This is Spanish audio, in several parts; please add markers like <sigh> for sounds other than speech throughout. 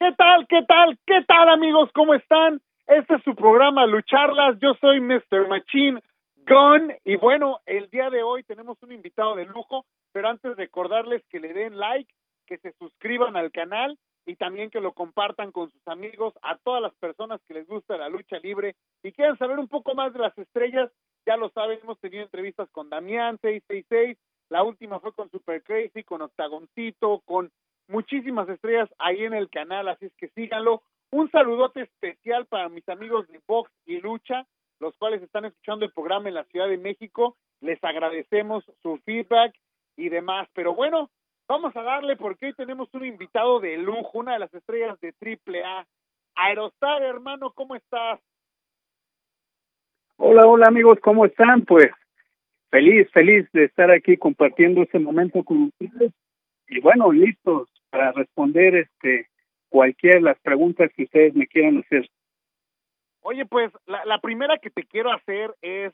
¿Qué tal? ¿Qué tal? ¿Qué tal, amigos? ¿Cómo están? Este es su programa Lucharlas. Yo soy Mr. Machine Gun. Y bueno, el día de hoy tenemos un invitado de lujo. Pero antes recordarles que le den like, que se suscriban al canal y también que lo compartan con sus amigos, a todas las personas que les gusta la lucha libre y quieran saber un poco más de las estrellas. Ya lo saben, hemos tenido entrevistas con Damián 666 la última fue con Super Crazy, con Octagoncito, con muchísimas estrellas ahí en el canal, así es que síganlo. Un saludote especial para mis amigos de Box y Lucha, los cuales están escuchando el programa en la Ciudad de México. Les agradecemos su feedback y demás. Pero bueno, vamos a darle porque hoy tenemos un invitado de lujo, una de las estrellas de AAA. Aerostar, hermano, ¿cómo estás? Hola, hola amigos, ¿cómo están? Pues feliz, feliz de estar aquí compartiendo este momento con ustedes y bueno, listos para responder este cualquier de las preguntas que ustedes me quieran hacer. Oye, pues la, la primera que te quiero hacer es,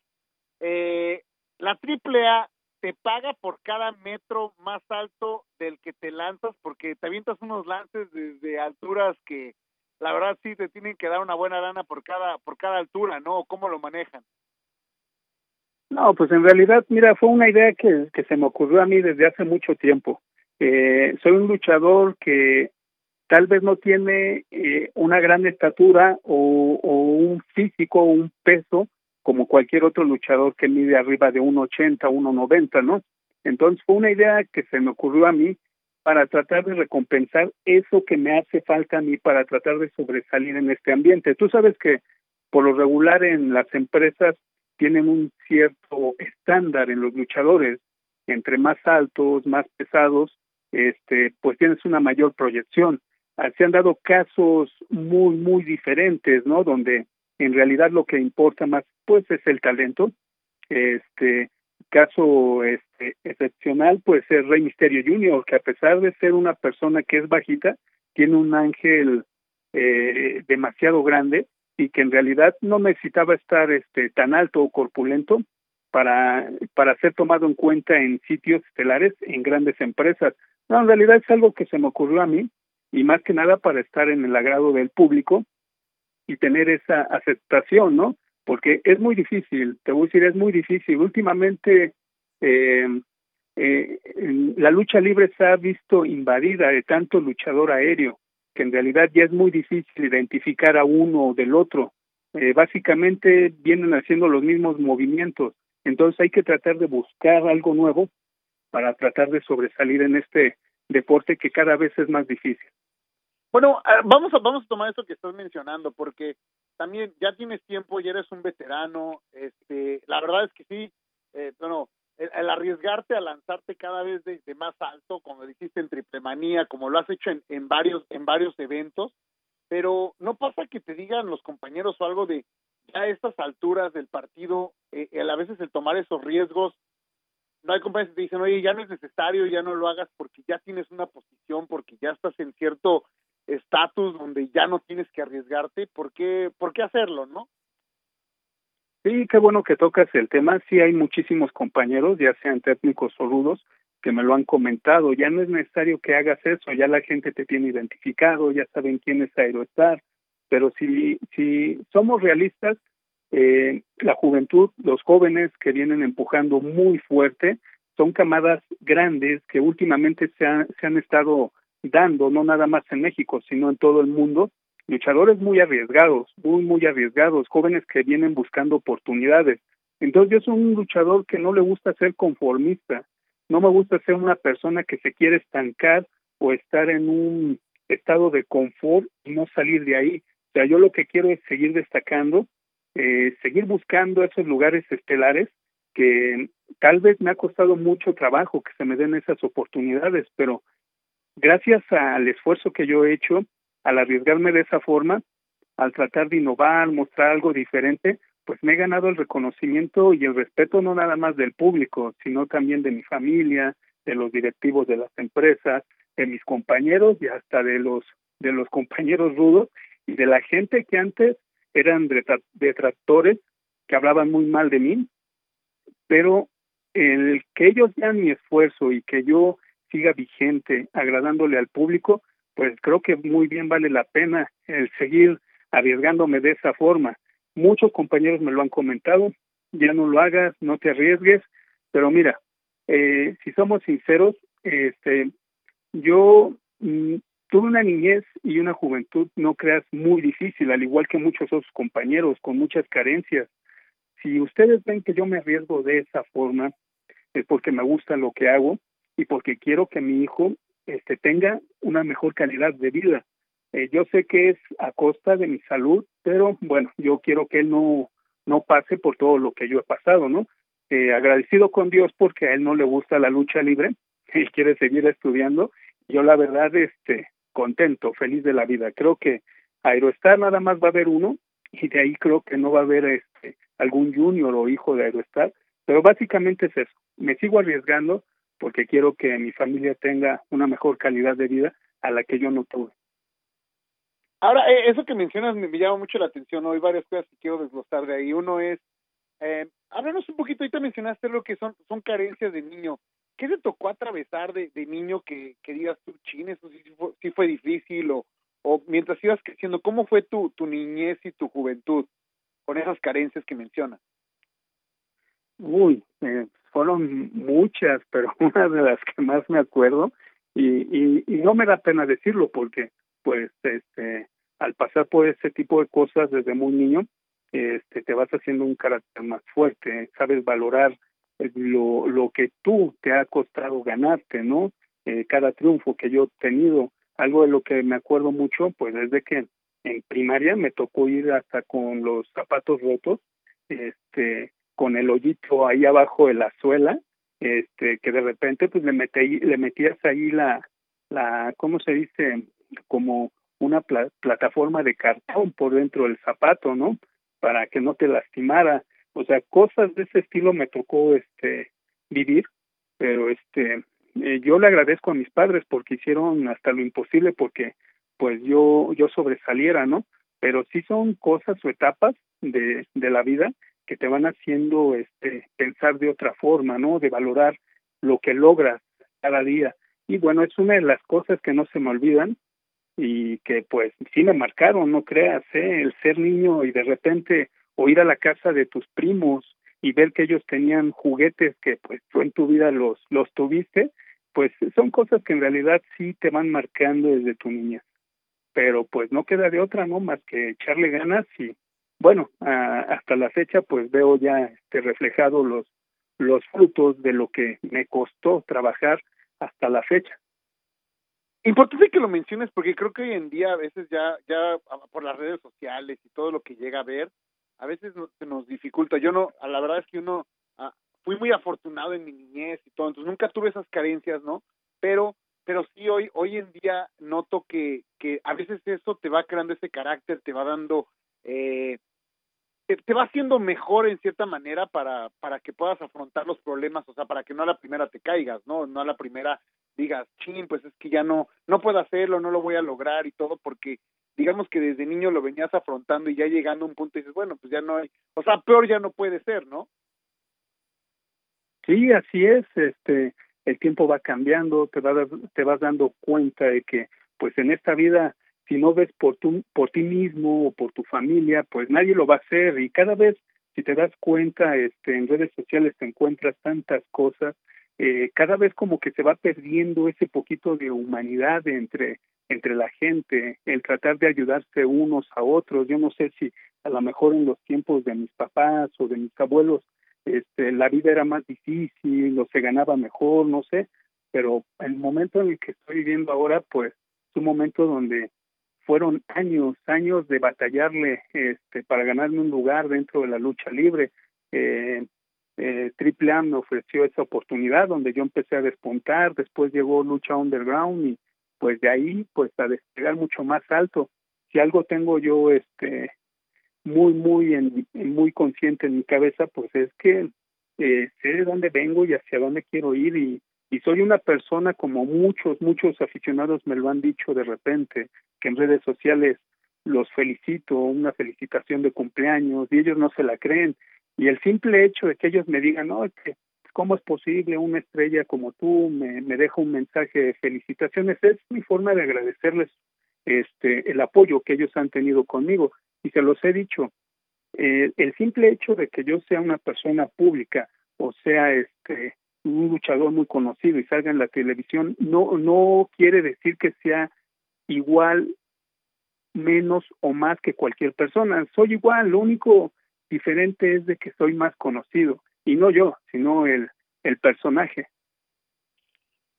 eh, la AAA te paga por cada metro más alto del que te lanzas, porque te avientas unos lances desde alturas que la verdad sí te tienen que dar una buena lana por cada, por cada altura, ¿no? ¿Cómo lo manejan? No, pues en realidad, mira, fue una idea que, que se me ocurrió a mí desde hace mucho tiempo. Eh, soy un luchador que tal vez no tiene eh, una gran estatura o, un físico o un peso como cualquier otro luchador que mide arriba de 1,80, 1,90, ¿no? Entonces fue una idea que se me ocurrió a mí para tratar de recompensar eso que me hace falta a mí para tratar de sobresalir en este ambiente. Tú sabes que por lo regular en las empresas tienen un cierto estándar en los luchadores, entre más altos, más pesados, este, pues tienes una mayor proyección. Ah, se han dado casos muy, muy diferentes, ¿no? Donde en realidad lo que importa más, pues, es el talento. Este caso este, excepcional, pues, es Rey Misterio Jr., que a pesar de ser una persona que es bajita, tiene un ángel eh, demasiado grande y que en realidad no necesitaba estar este tan alto o corpulento para para ser tomado en cuenta en sitios estelares en grandes empresas. No, en realidad es algo que se me ocurrió a mí y más que nada para estar en el agrado del público y tener esa aceptación, ¿no? Porque es muy difícil, te voy a decir, es muy difícil. Últimamente eh, eh, la lucha libre se ha visto invadida de tanto luchador aéreo que en realidad ya es muy difícil identificar a uno del otro. Eh, básicamente vienen haciendo los mismos movimientos, entonces hay que tratar de buscar algo nuevo para tratar de sobresalir en este deporte que cada vez es más difícil. Bueno, ah, vamos a vamos a tomar eso que estás mencionando porque también ya tienes tiempo y eres un veterano. Este, la verdad es que sí. Eh, bueno, el, arriesgarte a lanzarte cada vez de, más alto, como dijiste en Triple Manía, como lo has hecho en, en varios en varios eventos, pero no pasa que te digan los compañeros o algo de ya a estas alturas del partido, eh, a veces el tomar esos riesgos, no hay compañeros que te dicen, oye, ya no es necesario, ya no lo hagas porque ya tienes una posición, porque ya estás en cierto estatus donde ya no tienes que arriesgarte, ¿por qué, ¿por qué hacerlo, no? Sí, qué bueno que tocas el tema. Sí, hay muchísimos compañeros, ya sean técnicos o rudos, que me lo han comentado. Ya no es necesario que hagas eso, ya la gente te tiene identificado, ya saben quién es Aeroestar. Pero si, si somos realistas, eh, la juventud, los jóvenes que vienen empujando muy fuerte, son camadas grandes que últimamente se, se han estado dando, no nada más en México, sino en todo el mundo, luchadores muy arriesgados, muy, muy arriesgados, jóvenes que vienen buscando oportunidades. Entonces yo soy un luchador que no le gusta ser conformista, no me gusta ser una persona que se quiere estancar o estar en un estado de confort y no salir de ahí. O sea, yo lo que quiero es seguir destacando, eh, seguir buscando esos lugares estelares que tal vez me ha costado mucho trabajo que se me den esas oportunidades, pero gracias al esfuerzo que yo he hecho, al arriesgarme de esa forma, al tratar de innovar, mostrar algo diferente, pues me he ganado el reconocimiento y el respeto no nada más del público, sino también de mi familia, de los directivos de las empresas, de mis compañeros y hasta de los de los <laughs> compañeros rudos y de la gente que antes eran detractores que hablaban muy mal de mí, pero el que ellos vean mi esfuerzo y que yo siga vigente, agradándole al público, pues creo que muy bien vale la pena el seguir arriesgándome de esa forma. Muchos compañeros me lo han comentado, ya no lo hagas, no te arriesgues, pero mira, eh, si somos sinceros, este, yo mm, tuve una niñez y una juventud, no creas, muy difícil, al igual que muchos otros compañeros, con muchas carencias. Si ustedes ven que yo me arriesgo de esa forma, es porque me gusta lo que hago y porque quiero que mi hijo este, tenga una mejor calidad de vida. Eh, yo sé que es a costa de mi salud, pero bueno, yo quiero que él no, no pase por todo lo que yo he pasado, ¿no? Eh, agradecido con Dios porque a él no le gusta la lucha libre, <laughs> él quiere seguir estudiando. Yo la verdad, este, contento, feliz de la vida. Creo que Aerostar nada más va a haber uno y de ahí creo que no va a haber este algún junior o hijo de Aerostar, pero básicamente es eso. Me sigo arriesgando porque quiero que mi familia tenga una mejor calidad de vida a la que yo no tuve. Ahora, eh, eso que mencionas me, llama mucho la atención. Hay varias cosas que quiero desglosar de ahí. Uno es, eh, háblanos un poquito, ahorita mencionaste lo que son, son carencias de niño. ¿Qué te tocó atravesar de, niño que, digas tú, chin, eso sí, sí, fue, difícil? O, mientras ibas creciendo, ¿cómo fue tu, niñez y tu juventud con esas carencias que mencionas? Uy, eh, fueron muchas, <laughs> pero una de las que más me acuerdo, y, y no me da pena decirlo porque, pues, este, al pasar por ese tipo de cosas desde muy niño, este, te vas haciendo un carácter más fuerte, sabes valorar lo, lo que tú te ha costado ganarte, ¿no? Eh, cada triunfo que yo he tenido, algo de lo que me acuerdo mucho, pues es de que en primaria me tocó ir hasta con los zapatos rotos, este, con el hoyito ahí abajo de la suela, este, que de repente pues le metí, le metías ahí la, la, ¿cómo se dice? Como una plataforma de cartón por dentro del zapato, ¿no? Para que no te lastimara. O sea, cosas de ese estilo me tocó este vivir, pero este eh, yo le agradezco a mis padres porque hicieron hasta lo imposible porque pues yo yo sobresaliera, ¿no? Pero sí son cosas o etapas de de la vida que te van haciendo este pensar de otra forma, ¿no? De valorar lo que logras cada día. Y bueno, es una de las cosas que no se me olvidan y que pues sí me marcaron, no creas, ¿eh? el ser niño y de repente o ir a la casa de tus primos y ver que ellos tenían juguetes que pues tú en tu vida los los tuviste, pues son cosas que en realidad sí te van marcando desde tu niña. Pero pues no queda de otra, ¿no? Más que echarle ganas y bueno, hasta la fecha pues veo ya este reflejado los los frutos de lo que me costó trabajar hasta la fecha. Importante que lo menciones porque creo que hoy en día a veces ya ya por las redes sociales y todo lo que llega a ver, a veces se nos dificulta. Yo no, la verdad es que uno ah, fui muy afortunado en mi niñez y todo, entonces nunca tuve esas carencias, ¿no? Pero pero sí hoy hoy en día noto que que a veces eso te va creando ese carácter, te va dando eh, te, va haciendo mejor en cierta manera para para que puedas afrontar los problemas, o sea, para que no a la primera te caigas, ¿no? No a la primera digas, chin, pues es que ya no no puedo hacerlo, no lo voy a lograr y todo porque digamos que desde niño lo venías afrontando y ya llegando a un punto dices, bueno, pues ya no hay, o sea, peor ya no puede ser, ¿no? Sí, así es, este, el tiempo va cambiando, te vas, te vas dando cuenta de que, pues en esta vida, si no ves por, tu, por ti mismo o por tu familia, pues nadie lo va a hacer y cada vez, si te das cuenta, este, en redes sociales te encuentras tantas cosas, eh, cada vez como que se va perdiendo ese poquito de humanidad entre entre la gente, el tratar de ayudarse unos a otros. Yo no sé si a lo mejor en los tiempos de mis papás o de mis abuelos este, la vida era más difícil o se ganaba mejor, no sé, pero el momento en el que estoy viviendo ahora, pues es un momento donde fueron años, años de batallarle este, para ganarme un lugar dentro de la lucha libre. Eh, eh, Triple A me ofreció esa oportunidad donde yo empecé a despuntar, después llegó Lucha Underground y pues de ahí pues a despegar mucho más alto. Si algo tengo yo este muy muy en, muy consciente en mi cabeza, pues es que eh, sé de dónde vengo y hacia dónde quiero ir y, y soy una persona como muchos muchos aficionados me lo han dicho de repente que en redes sociales los felicito, una felicitación de cumpleaños y ellos no se la creen y el simple hecho de que ellos me digan, no, que ¿cómo es posible una estrella como tú me, me deja un mensaje de felicitaciones? Es mi forma de agradecerles este el apoyo que ellos han tenido conmigo y se los he dicho. Eh, el simple hecho de que yo sea una persona pública o sea este un luchador muy conocido y salga en la televisión no no quiere decir que sea igual menos o más que cualquier persona soy igual lo único diferente es de que soy más conocido y no yo sino el el personaje.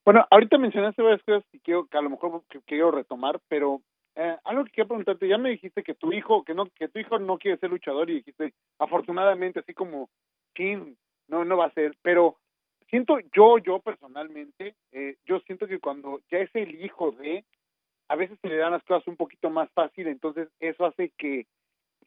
Bueno ahorita mencionaste varias cosas que quiero que a lo mejor quiero retomar pero eh, algo que quiero preguntarte, ya me dijiste que tu hijo, que no, que tu hijo no quiere ser luchador y dijiste, afortunadamente, así como King, no, no va a ser, pero siento, yo, yo personalmente, eh, yo siento que cuando ya es el hijo de, a veces se le dan las cosas un poquito más fácil, entonces eso hace que,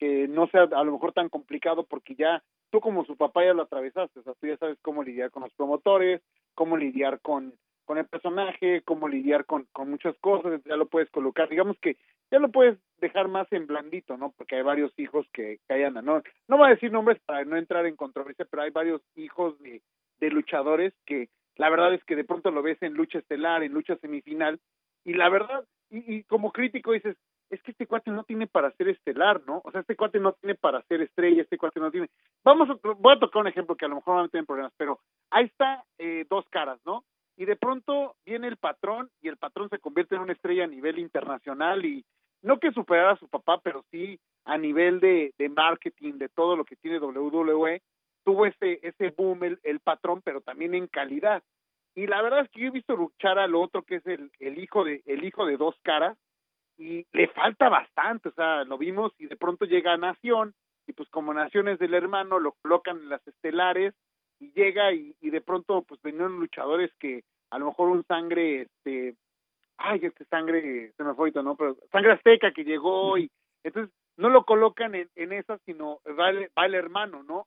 que no sea a lo mejor tan complicado porque ya tú como su papá ya lo atravesaste, o sea, tú ya sabes cómo lidiar con los promotores, cómo lidiar con con el personaje, cómo lidiar con, con muchas cosas, ya lo puedes colocar, digamos que ya lo puedes dejar más en blandito, ¿no? Porque hay varios hijos que, que hay andan, ¿no? No voy a decir nombres para no entrar en controversia, pero hay varios hijos de, de luchadores que la verdad es que de pronto lo ves en lucha estelar, en lucha semifinal, y la verdad, y, y como crítico dices, es que este cuate no tiene para ser estelar, ¿no? O sea, este cuate no tiene para ser estrella, este cuate no tiene. Vamos, voy a tocar un ejemplo que a lo mejor van a tener problemas, pero ahí está eh, dos caras, ¿no? y de pronto viene el patrón y el patrón se convierte en una estrella a nivel internacional y no que superara a su papá, pero sí a nivel de, de marketing, de todo lo que tiene WWE, tuvo ese, ese boom el, el patrón, pero también en calidad. Y la verdad es que yo he visto luchar al otro que es el, el hijo de, el hijo de dos caras, le falta bastante, o sea, lo vimos y de pronto llega a Nación, y pues como Nación es del hermano, lo colocan en las estelares, y llega y, y de pronto pues venían luchadores que a lo mejor un sangre este ay este sangre se me fue ahorita no pero sangre azteca que llegó y entonces no lo colocan en, en esa sino va el, va el hermano no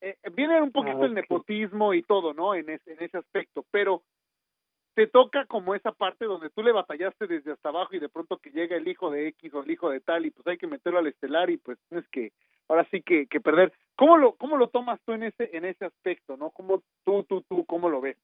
eh, viene un poquito ah, el nepotismo y todo no en ese, en ese aspecto pero te toca como esa parte donde tú le batallaste desde hasta abajo y de pronto que llega el hijo de X o el hijo de tal y pues hay que meterlo al estelar y pues tienes que ahora sí que, que perder. ¿Cómo lo cómo lo tomas tú en ese en ese aspecto, no? ¿Cómo tú tú tú cómo lo ves?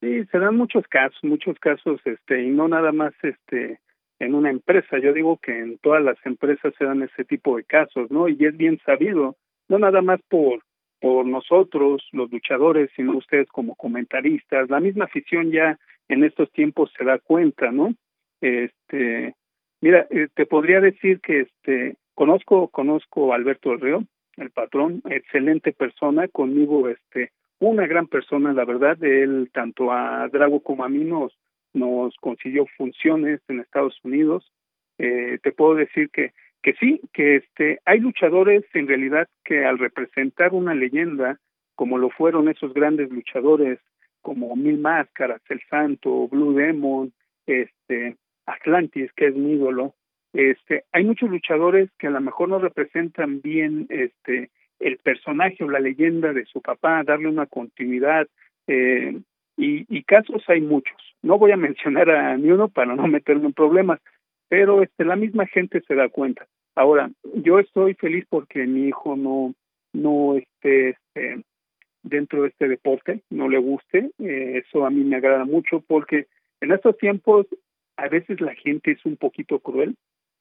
Sí, se dan muchos casos, muchos casos este y no nada más este en una empresa. Yo digo que en todas las empresas se dan ese tipo de casos, ¿no? Y es bien sabido, no nada más por por nosotros, los luchadores, sino ustedes como comentaristas. La misma afición ya en estos tiempos se da cuenta, ¿no? Este, mira, eh, te podría decir que este conozco conozco a Alberto del Río, el patrón, excelente persona, conmigo este una gran persona, la verdad, él tanto a Drago como a mí nos nos consiguió funciones en Estados Unidos. Eh, te puedo decir que que sí, que este hay luchadores en realidad que al representar una leyenda como lo fueron esos grandes luchadores como Mil Máscaras, El Santo, Blue Demon, este Atlantis, que es mi ídolo, este hay muchos luchadores que a lo mejor no representan bien este el personaje o la leyenda de su papá, darle una continuidad eh, y, y casos hay muchos. No voy a <laughs> mencionar a ni uno para no meterme en problemas, pero este la misma gente se da cuenta. Ahora, yo estoy feliz porque mi hijo no no esté este, dentro de este deporte, no le guste, eh, eso a mí me agrada mucho porque en estos tiempos a veces la gente es un poquito cruel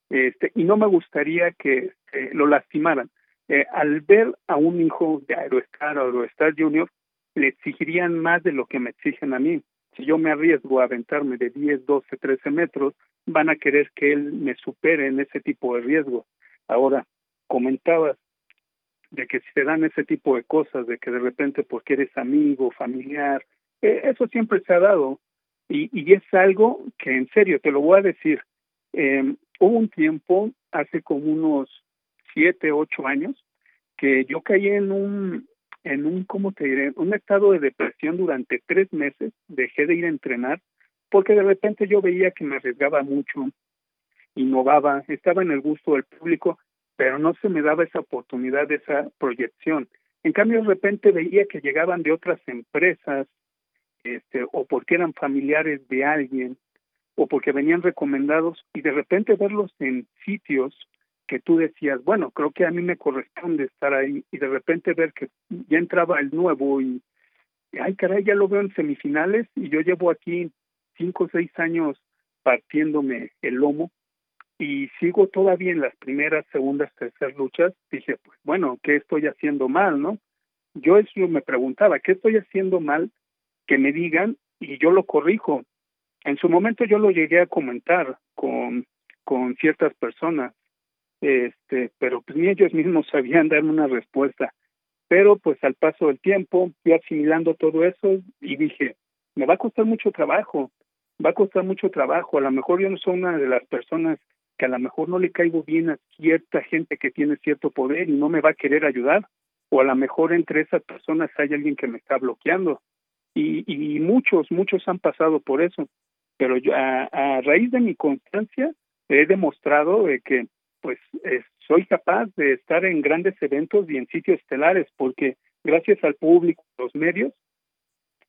este, y no me gustaría que eh, lo lastimaran. Eh, al ver a un hijo de Aerostar o Aerostar Junior, le exigirían más de lo que me exigen a mí. Si yo me arriesgo a aventarme de 10, 12, 13 metros, van a querer que él me supere en ese tipo de riesgo. Ahora, comentabas de que si se dan ese tipo de cosas, de que de repente porque eres amigo, familiar, eh, eso siempre se ha dado. Y, y es algo que en serio, te lo voy a decir, eh, hubo un tiempo, hace como unos siete, ocho años, que yo caí en un, en un, ¿cómo te diré? Un estado de depresión durante tres meses, dejé de ir a entrenar porque de repente yo veía que me arriesgaba mucho, innovaba, estaba en el gusto del público, pero no se me daba esa oportunidad, esa proyección. En cambio, de repente veía que llegaban de otras empresas, este, o porque eran familiares de alguien, o porque venían recomendados, y de repente verlos en sitios que tú decías, bueno, creo que a mí me corresponde estar ahí, y de repente ver que ya entraba el nuevo y, ay caray, ya lo veo en semifinales, y yo llevo aquí cinco o seis años partiéndome el lomo, y sigo todavía en las primeras, segundas, terceras luchas, dije, pues bueno, ¿qué estoy haciendo mal, no? Yo eso me preguntaba, ¿qué estoy haciendo mal? Que me digan y yo lo corrijo. En su momento yo lo llegué a comentar con, con ciertas personas, este, pero pues ni ellos mismos sabían darme una respuesta. Pero pues al paso del tiempo fui asimilando todo eso y dije, me va a costar mucho trabajo, va a costar mucho trabajo, a lo mejor yo no soy una de las personas que a lo mejor no le caigo bien a cierta gente que tiene cierto poder y no me va a querer ayudar, o a lo mejor entre esas personas hay alguien que me está bloqueando. Y, y muchos, muchos han pasado por eso. Pero yo, a, raíz de mi constancia he demostrado que pues soy capaz de estar en grandes eventos y en sitios estelares, porque gracias al público, los medios,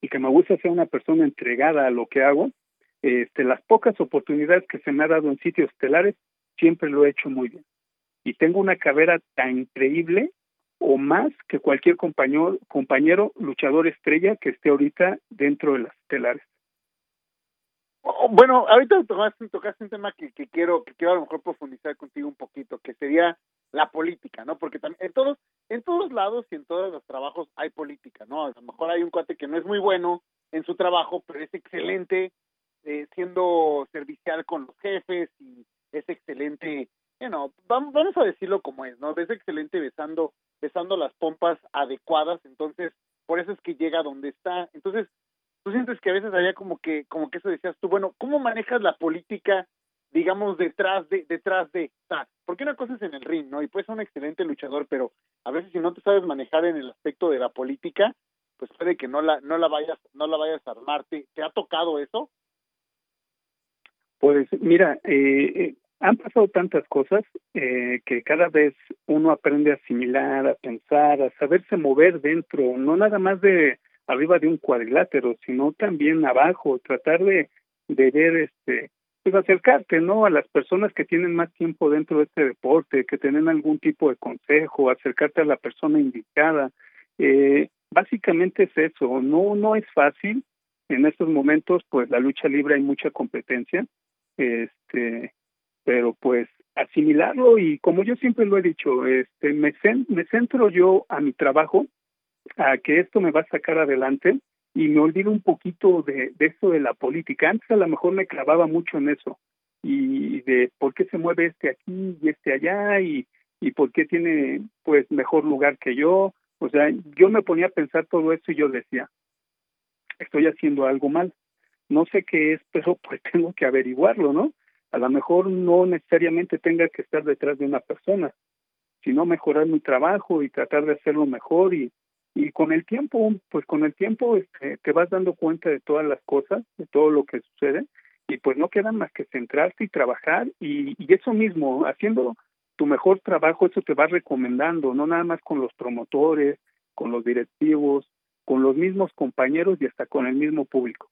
y que me gusta ser una persona entregada a lo que hago, este, las pocas oportunidades que se me ha dado en sitios estelares, siempre lo he hecho muy bien. Y tengo una carrera tan increíble o más que cualquier compañero, compañero luchador estrella que esté ahorita dentro de las estelares. Oh, bueno, ahorita tocaste, tocaste un tema que, que quiero que quiero a lo mejor profundizar contigo un poquito, que sería la política, ¿no? Porque también en todos en todos lados y en todos los trabajos hay política, ¿no? A lo mejor hay un cuate que no es muy bueno en su trabajo, pero es excelente eh, siendo servicial con los jefes y es excelente, bueno, vamos, vamos a decirlo como es, ¿no? Es excelente besando, besando las pompas adecuadas, entonces por eso es que llega donde está. Entonces, tú sientes que a veces había como que, como que eso decías tú, bueno, ¿cómo manejas la política, digamos, detrás de, detrás de, o porque una cosa es en el ring, ¿no? Y puedes ser un excelente luchador, pero a veces si no te sabes manejar en el aspecto de la política, pues puede que no la, no la vayas, no la vayas a armar. ¿Te, te ha tocado eso? Pues mira, eh, eh, han pasado tantas cosas eh, que cada vez uno aprende a asimilar, a pensar, a saberse mover dentro, no nada más de arriba de un cuadrilátero, sino también abajo, tratar de, ver, este, pues acercarte, ¿no? A las personas que tienen más tiempo dentro de este deporte, que tienen algún tipo de consejo, acercarte a la persona indicada. Eh, básicamente es eso, no, no es fácil. En estos momentos, pues la lucha libre hay mucha competencia, este pero pues asimilarlo y como yo siempre lo he dicho este me, me centro yo a mi trabajo a que esto me va a sacar adelante y me olvido un poquito de, de esto de la política. Antes a lo mejor me clavaba mucho en eso y de por qué se mueve este aquí y este allá y y por qué tiene pues mejor lugar que yo. O sea yo me ponía a pensar todo eso y yo decía estoy haciendo algo mal no sé qué es, pero <laughs> pues tengo que averiguarlo, ¿no? A lo mejor no necesariamente tenga que estar detrás de una persona, sino mejorar mi trabajo y tratar de hacerlo mejor y, y con el tiempo, pues con el tiempo este, te vas dando cuenta de todas las cosas, de todo lo que sucede y pues no queda más que centrarse y trabajar y, y eso mismo, haciendo tu mejor trabajo, eso te va recomendando, no nada más con los promotores, con los directivos, con los mismos compañeros y hasta con el mismo público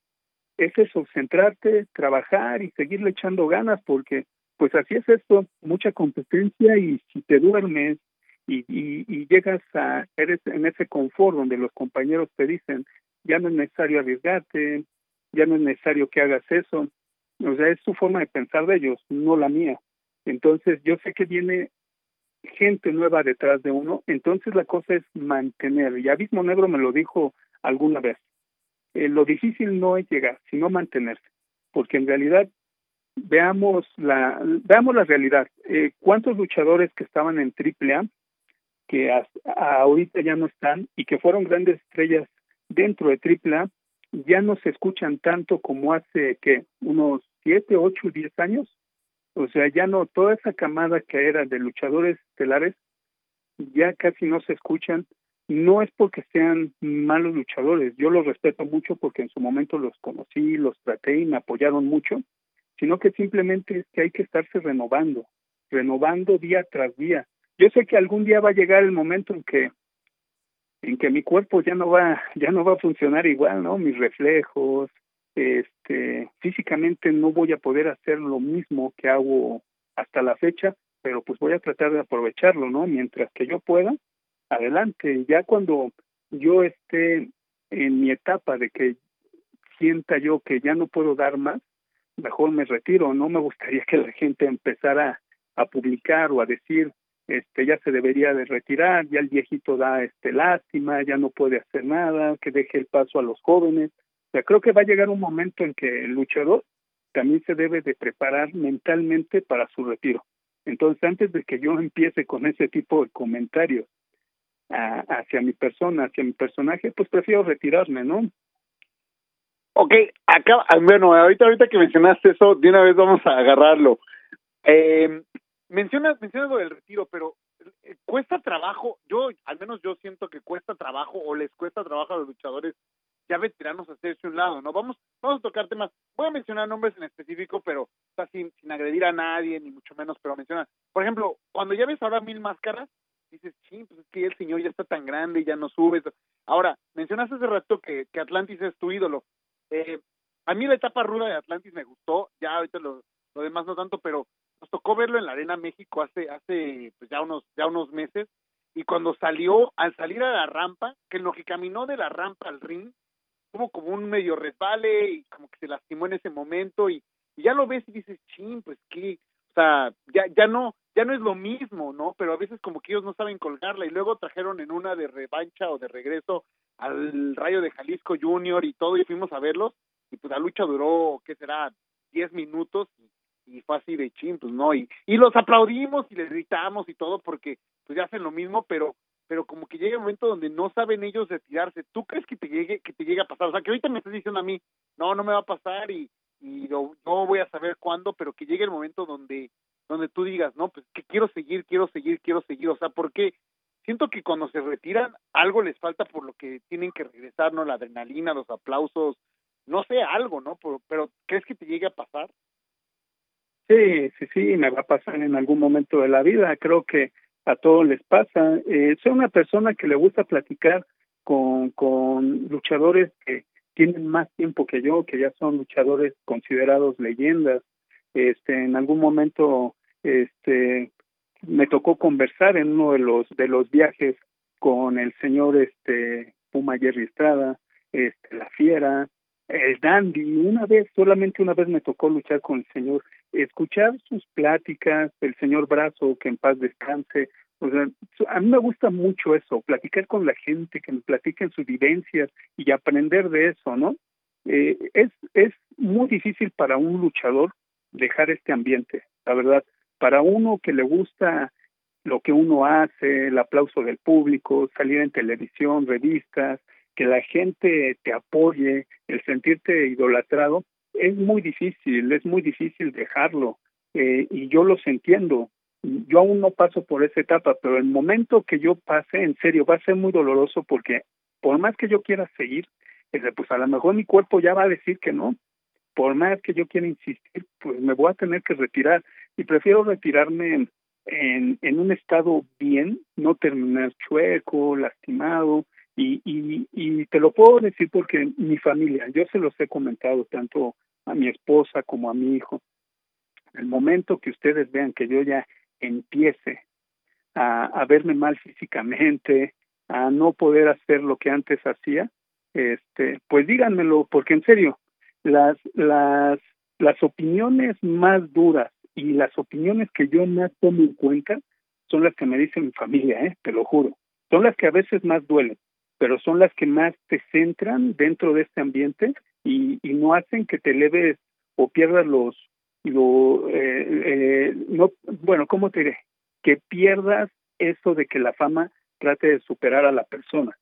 es eso, centrarte, trabajar y seguirle echando ganas, porque pues así es esto, mucha competencia y si te duermes y, llegas a, eres en ese confort donde los compañeros te dicen, ya no es necesario arriesgarte, ya no es necesario que hagas eso, o sea, es su forma de pensar de ellos, no la mía. Entonces, yo sé que viene gente nueva detrás de uno, entonces la cosa es mantener, y Abismo Negro me lo dijo alguna vez, eh, lo difícil no es llegar, sino mantenerse, porque en realidad veamos la veamos la realidad. Eh, ¿Cuántos luchadores que estaban en AAA que ahorita ya no están y que fueron grandes estrellas dentro de AAA ya no se escuchan tanto como hace que unos siete, ocho, diez años? O sea, ya no toda esa camada que era de luchadores estelares ya casi no se escuchan no es porque sean malos luchadores, yo los respeto mucho porque en su momento los conocí, los traté y me apoyaron mucho, sino que simplemente es que hay que estarse renovando, renovando día tras día. Yo sé que algún día va a llegar el momento en que en que mi cuerpo ya no va ya no va a funcionar igual, ¿no? Mis reflejos, este, físicamente no voy a poder hacer lo mismo que hago hasta la fecha, pero pues voy a tratar de aprovecharlo, ¿no? Mientras que yo pueda, adelante. Ya cuando yo esté en mi etapa de que sienta yo que ya no puedo dar más, mejor me retiro. No me gustaría que la gente empezara a publicar o a decir, este, ya se debería de retirar, ya el viejito da este lástima, ya no puede hacer nada, que deje el paso a los jóvenes. O sea, creo que va a llegar un momento en que el luchador también se debe de preparar mentalmente para su retiro. Entonces, antes de que yo empiece con ese tipo de comentarios hacia mi persona, hacia mi personaje, pues prefiero retirarme, ¿no? Ok, acá, bueno, ahorita, ahorita que mencionaste eso, de una vez vamos a agarrarlo. Eh, mencionas, mencionas lo del retiro, pero eh, cuesta trabajo, yo, al menos yo siento que cuesta trabajo o les cuesta trabajo a los luchadores ya veteranos hacerse un lado, ¿no? Vamos, vamos a tocar temas, voy a mencionar nombres en específico, pero sin, sin agredir a nadie, ni mucho menos, pero menciona, por ejemplo, cuando ya ves ahora mil máscaras, dices, sí, pues es que el señor ya está tan grande y ya no sube. Ahora, mencionaste hace rato que, que Atlantis es tu ídolo. Eh, a mí la etapa ruda de Atlantis me gustó, ya ahorita lo, lo demás no tanto, pero nos tocó verlo en la Arena México hace, hace pues ya unos, ya unos meses, y cuando salió, al salir a la rampa, que lo que caminó de la rampa al ring, tuvo como un medio resbale y como que se lastimó en ese momento y, y ya lo ves y dices, ching, pues qué, o sea, ya, ya no, ya no es lo mismo, ¿no? Pero a veces como que ellos no saben colgarla y luego trajeron en una de revancha o de regreso al Rayo de Jalisco Junior y todo y fuimos a verlos y pues la lucha duró, ¿qué será? 10 minutos y, fue así de chin, pues no, y, y los aplaudimos y les gritamos y todo porque pues ya hacen lo mismo, pero pero como que llega un momento donde no saben ellos retirarse. ¿Tú crees que te llegue que te llegue a pasar? O sea, que ahorita me estás diciendo a mí, no, no me va a pasar y y no, voy a saber cuándo, pero que llegue el momento donde donde tú digas, no, pues que quiero seguir, quiero seguir, quiero seguir, o sea, porque siento que cuando se retiran algo les falta por lo que tienen que regresar, ¿no? La adrenalina, los aplausos, no sé, algo, ¿no? Pero, pero ¿crees que te llegue a pasar? Sí, sí, sí, me va a pasar en algún momento de la vida, creo que a todos les pasa. Eh, soy una persona que le gusta platicar con, con luchadores que tienen más tiempo que yo, que ya son luchadores considerados leyendas. Este, en algún momento, este, me tocó conversar en uno de los de los viajes con el señor este Puma Jerry Estrada, este, la Fiera, el Dandy. Una vez, solamente una vez me tocó luchar con el señor, escuchar sus pláticas, el señor Brazo, que en paz descanse, o sea, a mí me gusta mucho eso, platicar con la gente, que me platiquen sus vivencias y aprender de eso, ¿no? Eh, es, es muy difícil para un luchador dejar este ambiente, la verdad. Para uno que le gusta lo que uno hace, el aplauso del público, salir en televisión, revistas, que la gente te apoye, el sentirte idolatrado, es muy difícil, es muy difícil dejarlo. Eh, y yo los entiendo, yo aún no paso por esa etapa, pero el momento que yo pase, en serio, va a ser muy doloroso porque por más que yo quiera seguir, pues a lo mejor mi cuerpo ya va a decir que no. Por más que yo quiera insistir, pues me voy a tener que retirar y prefiero retirarme en, en, un estado bien, no terminar chueco, lastimado, y, y, y te lo puedo decir porque mi familia, yo se los he comentado tanto a mi esposa como a mi hijo. El momento que ustedes vean que yo ya empiece a, a verme mal físicamente, a no poder hacer lo que antes hacía, este, pues díganmelo, porque en serio, las, las, las opiniones más duras y las opiniones que yo más tomo en cuenta son las que me dice mi familia, ¿eh? te lo juro. Son las que a veces más duelen, pero son las que más te centran dentro de este ambiente y, y no hacen que te eleves o pierdas los, lo, eh, eh, no, bueno, ¿cómo te diré? Que pierdas eso de que la fama trate de superar a la persona.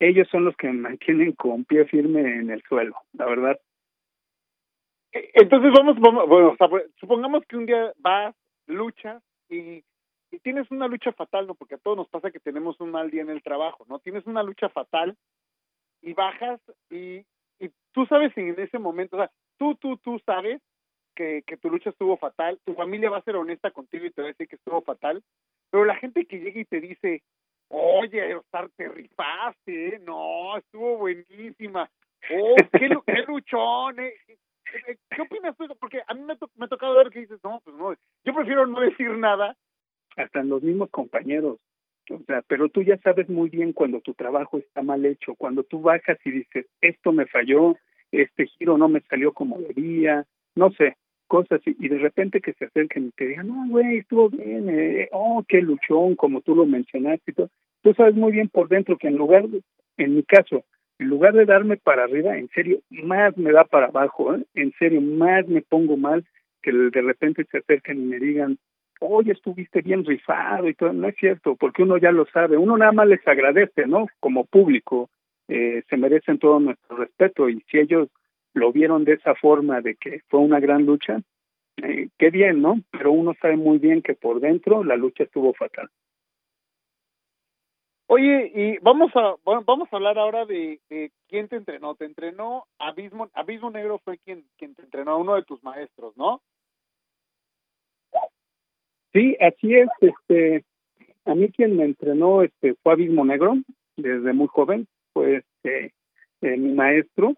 Ellos son los que mantienen con pie firme en el suelo, la verdad. E, entonces vamos, vamos bueno, pues, supongamos que un día vas, luchas y, y tienes una lucha fatal, ¿no? Porque a todos nos pasa que tenemos un mal día en el trabajo, ¿no? Tienes una lucha fatal y bajas y, y tú sabes en ese momento, o sea, tú, tú, tú sabes que, tu lucha estuvo fatal, tu familia va a ser honesta contigo y te va a decir que estuvo fatal, pero la gente que llega y te dice, oye, Oscar, te rifaste, ¿eh? no, estuvo buenísima, oh, qué, luchón, eh. ¿qué opinas tú? Porque a mí me, me ha tocado ver que dices, no, pues no, yo prefiero no decir nada. Hasta en los mismos compañeros, o sea, pero tú ya sabes muy bien cuando tu trabajo está mal hecho, cuando tú bajas y dices, esto me falló, este giro no me salió como debía, no sé, cosas y, de repente que se acerquen y te digan, no, güey, estuvo bien, eh, oh, qué luchón, como tú lo mencionaste y todo. Tú sabes muy bien por dentro que en lugar, en mi caso, en lugar de darme para arriba, en serio, más me da para abajo, ¿eh? en serio, más me pongo mal que de repente se acerquen y me digan, oye, estuviste bien rifado y todo. No es cierto, porque uno ya lo sabe. Uno nada más les agradece, ¿no? Como público, eh, se merecen todo nuestro respeto y si ellos lo vieron de esa forma, de que fue una gran lucha, eh, qué bien, ¿no? Pero uno sabe muy bien que por dentro la lucha estuvo fatal. Oye, y vamos a vamos a hablar ahora de, de, quién te entrenó. Te entrenó Abismo Abismo Negro fue quien quien te entrenó, uno de tus maestros, ¿no? Sí, así es. Este, a mí quien me entrenó este fue Abismo Negro desde muy joven, fue este, eh, mi maestro.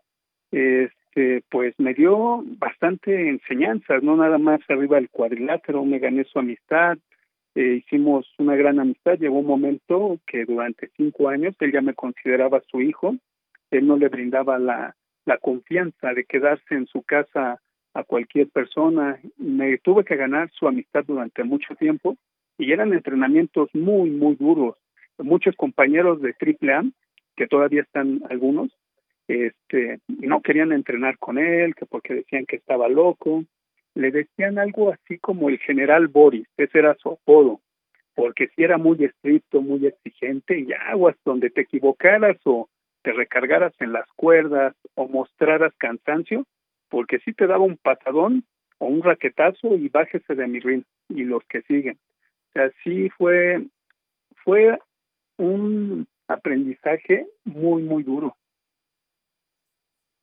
Este, pues me dio bastante enseñanzas, no nada más arriba del cuadrilátero, me gané su amistad, eh, hicimos una gran amistad. Llegó un momento que durante cinco años él ya me consideraba su hijo, él no le brindaba la, la confianza de quedarse en su casa a cualquier persona. Me tuve que ganar su amistad durante mucho tiempo y eran entrenamientos muy, muy duros. Muchos compañeros de AAA, que todavía están algunos, este, no querían entrenar con él, que porque decían que estaba loco. Le decían algo así como el general Boris, ese era su apodo, porque si era muy estricto, muy exigente, y aguas donde te equivocaras o te recargaras en las cuerdas o mostraras cansancio, porque si te daba un patadón o un raquetazo y bájese de mi ring y los que siguen. O sea, sí fue, fue un aprendizaje muy, muy duro.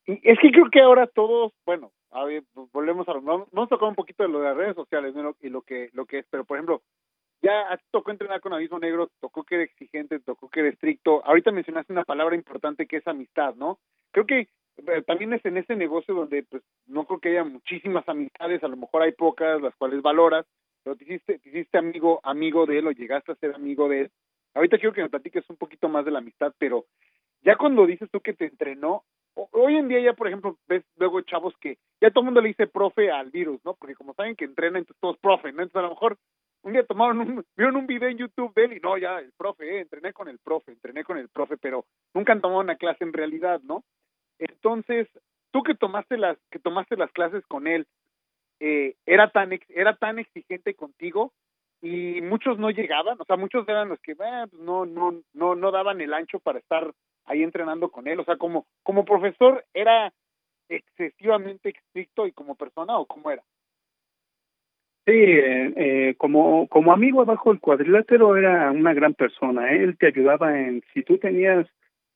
Es que creo que ahora todos, bueno, a ver, volvemos a lo, vamos a tocar un poquito de lo de las redes sociales ¿no? y lo que lo que es, pero por ejemplo, ya tocó entrenar con Abismo Negro, tocó que era exigente, tocó que era estricto. Ahorita mencionaste una palabra importante que es amistad, ¿no? Creo que eh, también es en ese negocio donde pues no creo que haya muchísimas amistades, a lo mejor hay pocas las cuales valoras, pero te hiciste, te hiciste amigo, amigo de él o llegaste a ser amigo de él. Ahorita quiero que me platiques un poquito más de la amistad, pero ya cuando dices tú que te entrenó, hoy en día ya, por ejemplo, ves luego chavos que ya todo el mundo le dice profe al virus, ¿no? Porque como saben que entrenan, entonces todos profe, ¿no? Entonces a lo mejor un día tomaron un, <laughs> vieron un video en YouTube de él y no, ya el profe, eh, entrené con el profe, entrené con el profe, pero nunca han tomado una clase en realidad, ¿no? Entonces, tú que tomaste las que tomaste las clases con él, eh, era tan era tan exigente contigo y muchos no llegaban, o sea, muchos eran los que eh, pues no no no no daban el ancho para estar ahí entrenando con él, o sea, como como profesor era excesivamente estricto y como persona o cómo era. Sí, eh, eh, como como amigo abajo del cuadrilátero era una gran persona. Él te ayudaba en si tú tenías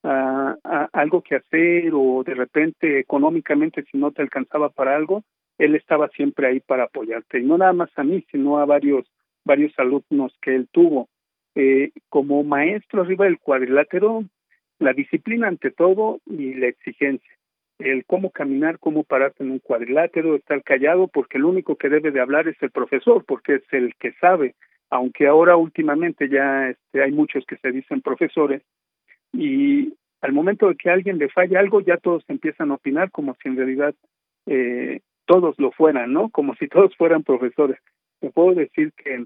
a, algo que hacer o de repente económicamente si no te alcanzaba para algo, él estaba siempre ahí para apoyarte y no nada más a mí, sino a varios varios alumnos que él tuvo. Eh, como maestro arriba del cuadrilátero, la disciplina ante todo y la exigencia. El cómo caminar, cómo pararte en un cuadrilátero, estar callado, porque el único que debe de hablar es el profesor, porque es el que sabe, aunque ahora últimamente ya este, hay muchos que se dicen profesores, y al momento de que a alguien le falla algo, ya todos empiezan a opinar como si en realidad eh, todos lo fueran, ¿no? Como si todos fueran profesores. Me puedo decir que,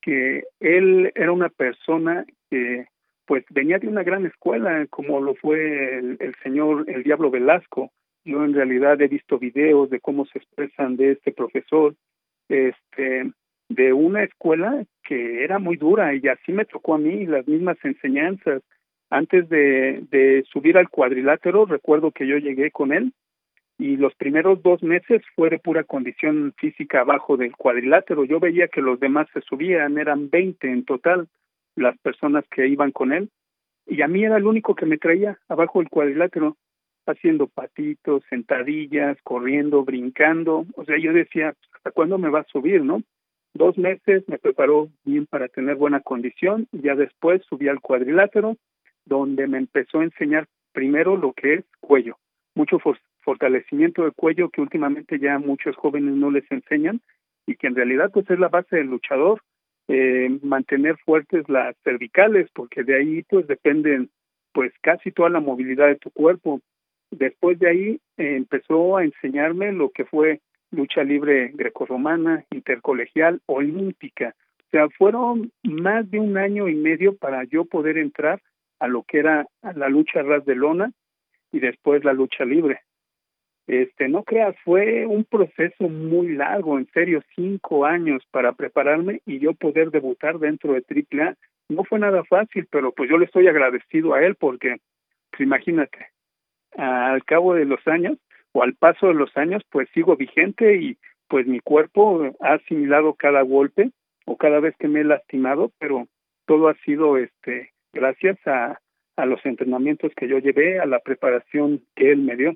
que él era una persona que pues venía de una gran escuela, como lo fue el, el señor el Diablo Velasco. Yo en realidad he visto videos de cómo se expresan de este profesor, este, de una escuela que era muy dura y así me tocó a mí las mismas enseñanzas, antes de, subir al cuadrilátero, recuerdo que yo llegué con él y los primeros dos meses fue de pura condición física abajo del cuadrilátero. Yo veía que los demás se subían, eran 20 en total las personas que iban con él, y a mí era el único que me traía abajo del cuadrilátero, haciendo patitos, sentadillas, corriendo, brincando. O sea, yo decía, ¿hasta cuándo me va a subir, no? Dos meses me preparó bien para tener buena condición y ya después subí al cuadrilátero, donde me empezó a enseñar primero lo que es cuello, mucho fortalecimiento de cuello que últimamente ya muchos jóvenes no les enseñan y que en realidad pues es la base del luchador, eh, mantener fuertes las cervicales porque de ahí pues dependen pues casi toda la movilidad de tu cuerpo. Después de ahí eh, empezó a enseñarme lo que fue lucha libre grecorromana, intercolegial, olímpica. O sea, fueron más de un año y medio para yo poder entrar a lo que era la lucha ras de lona y después la lucha libre. Este, no creas, fue un proceso muy largo, en serio, cinco años para prepararme y yo poder debutar dentro de AAA. No fue nada fácil, pero pues yo le estoy agradecido a él porque, pues imagínate, al cabo de los años o al paso de los años, pues sigo vigente y pues mi cuerpo ha asimilado cada golpe o cada vez que me he lastimado, pero todo ha sido este gracias a, a los entrenamientos que yo llevé, a la preparación que él me dio.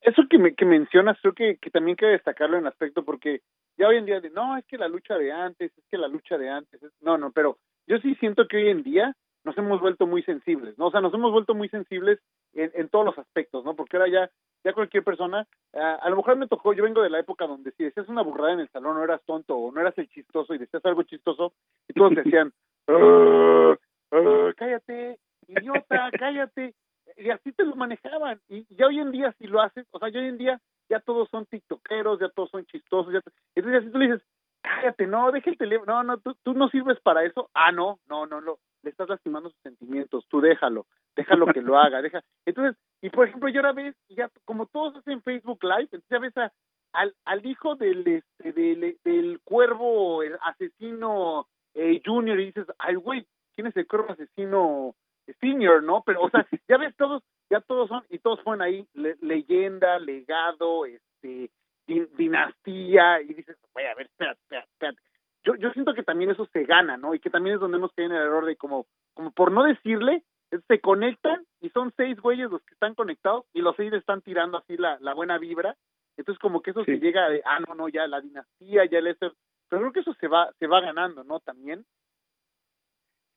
Eso que, me, que mencionas, creo que, que también quiero destacarlo en aspecto porque ya hoy en día, de, no, es que la lucha de antes, es que la lucha de antes, no, no, pero yo sí siento que hoy en día nos hemos vuelto muy sensibles, ¿no? O sea, nos hemos vuelto muy sensibles en, en todos los aspectos, ¿no? Porque ahora ya, ya cualquier persona, a lo mejor me tocó, yo vengo de la época donde si decías una burrada en el salón, no eras tonto o no eras el chistoso y decías algo chistoso, y todos decían, uh, <laughs> cállate, idiota, cállate, y así te lo manejaban, y ya hoy en día si lo haces, o sea, ya hoy en día ya todos son tiktokeros, ya todos son chistosos, ya entonces así tú le dices, cállate, no, deja el teléfono, no, no, tú, tú no sirves para eso, ah, no, no, no, no, le estás lastimando sus sentimientos, tú déjalo, déjalo que lo haga, deja. Entonces, y por ejemplo, yo ahora ves, ya como todos hacen Facebook Live, entonces ya ves a, al, al hijo del, este, del, del cuervo asesino eh, junior y dices, ay, güey, ¿quién es el cuervo asesino senior, no? Pero, o sea, <laughs> ya ves todos, ya todos son, y todos ponen ahí leyenda, legado, este, dinastía, y dices, güey, a ver, espérate, espérate, espérate yo, yo siento que también eso se gana, ¿no? Y que también es donde hemos caído en el error de como, como por no decirle, se conectan y son seis güeyes los que están conectados y los seis están tirando así la, la buena vibra. Entonces como que eso se llega de, ah, no, no, ya la dinastía, ya el este, pero creo que eso se va, se va ganando, ¿no? También.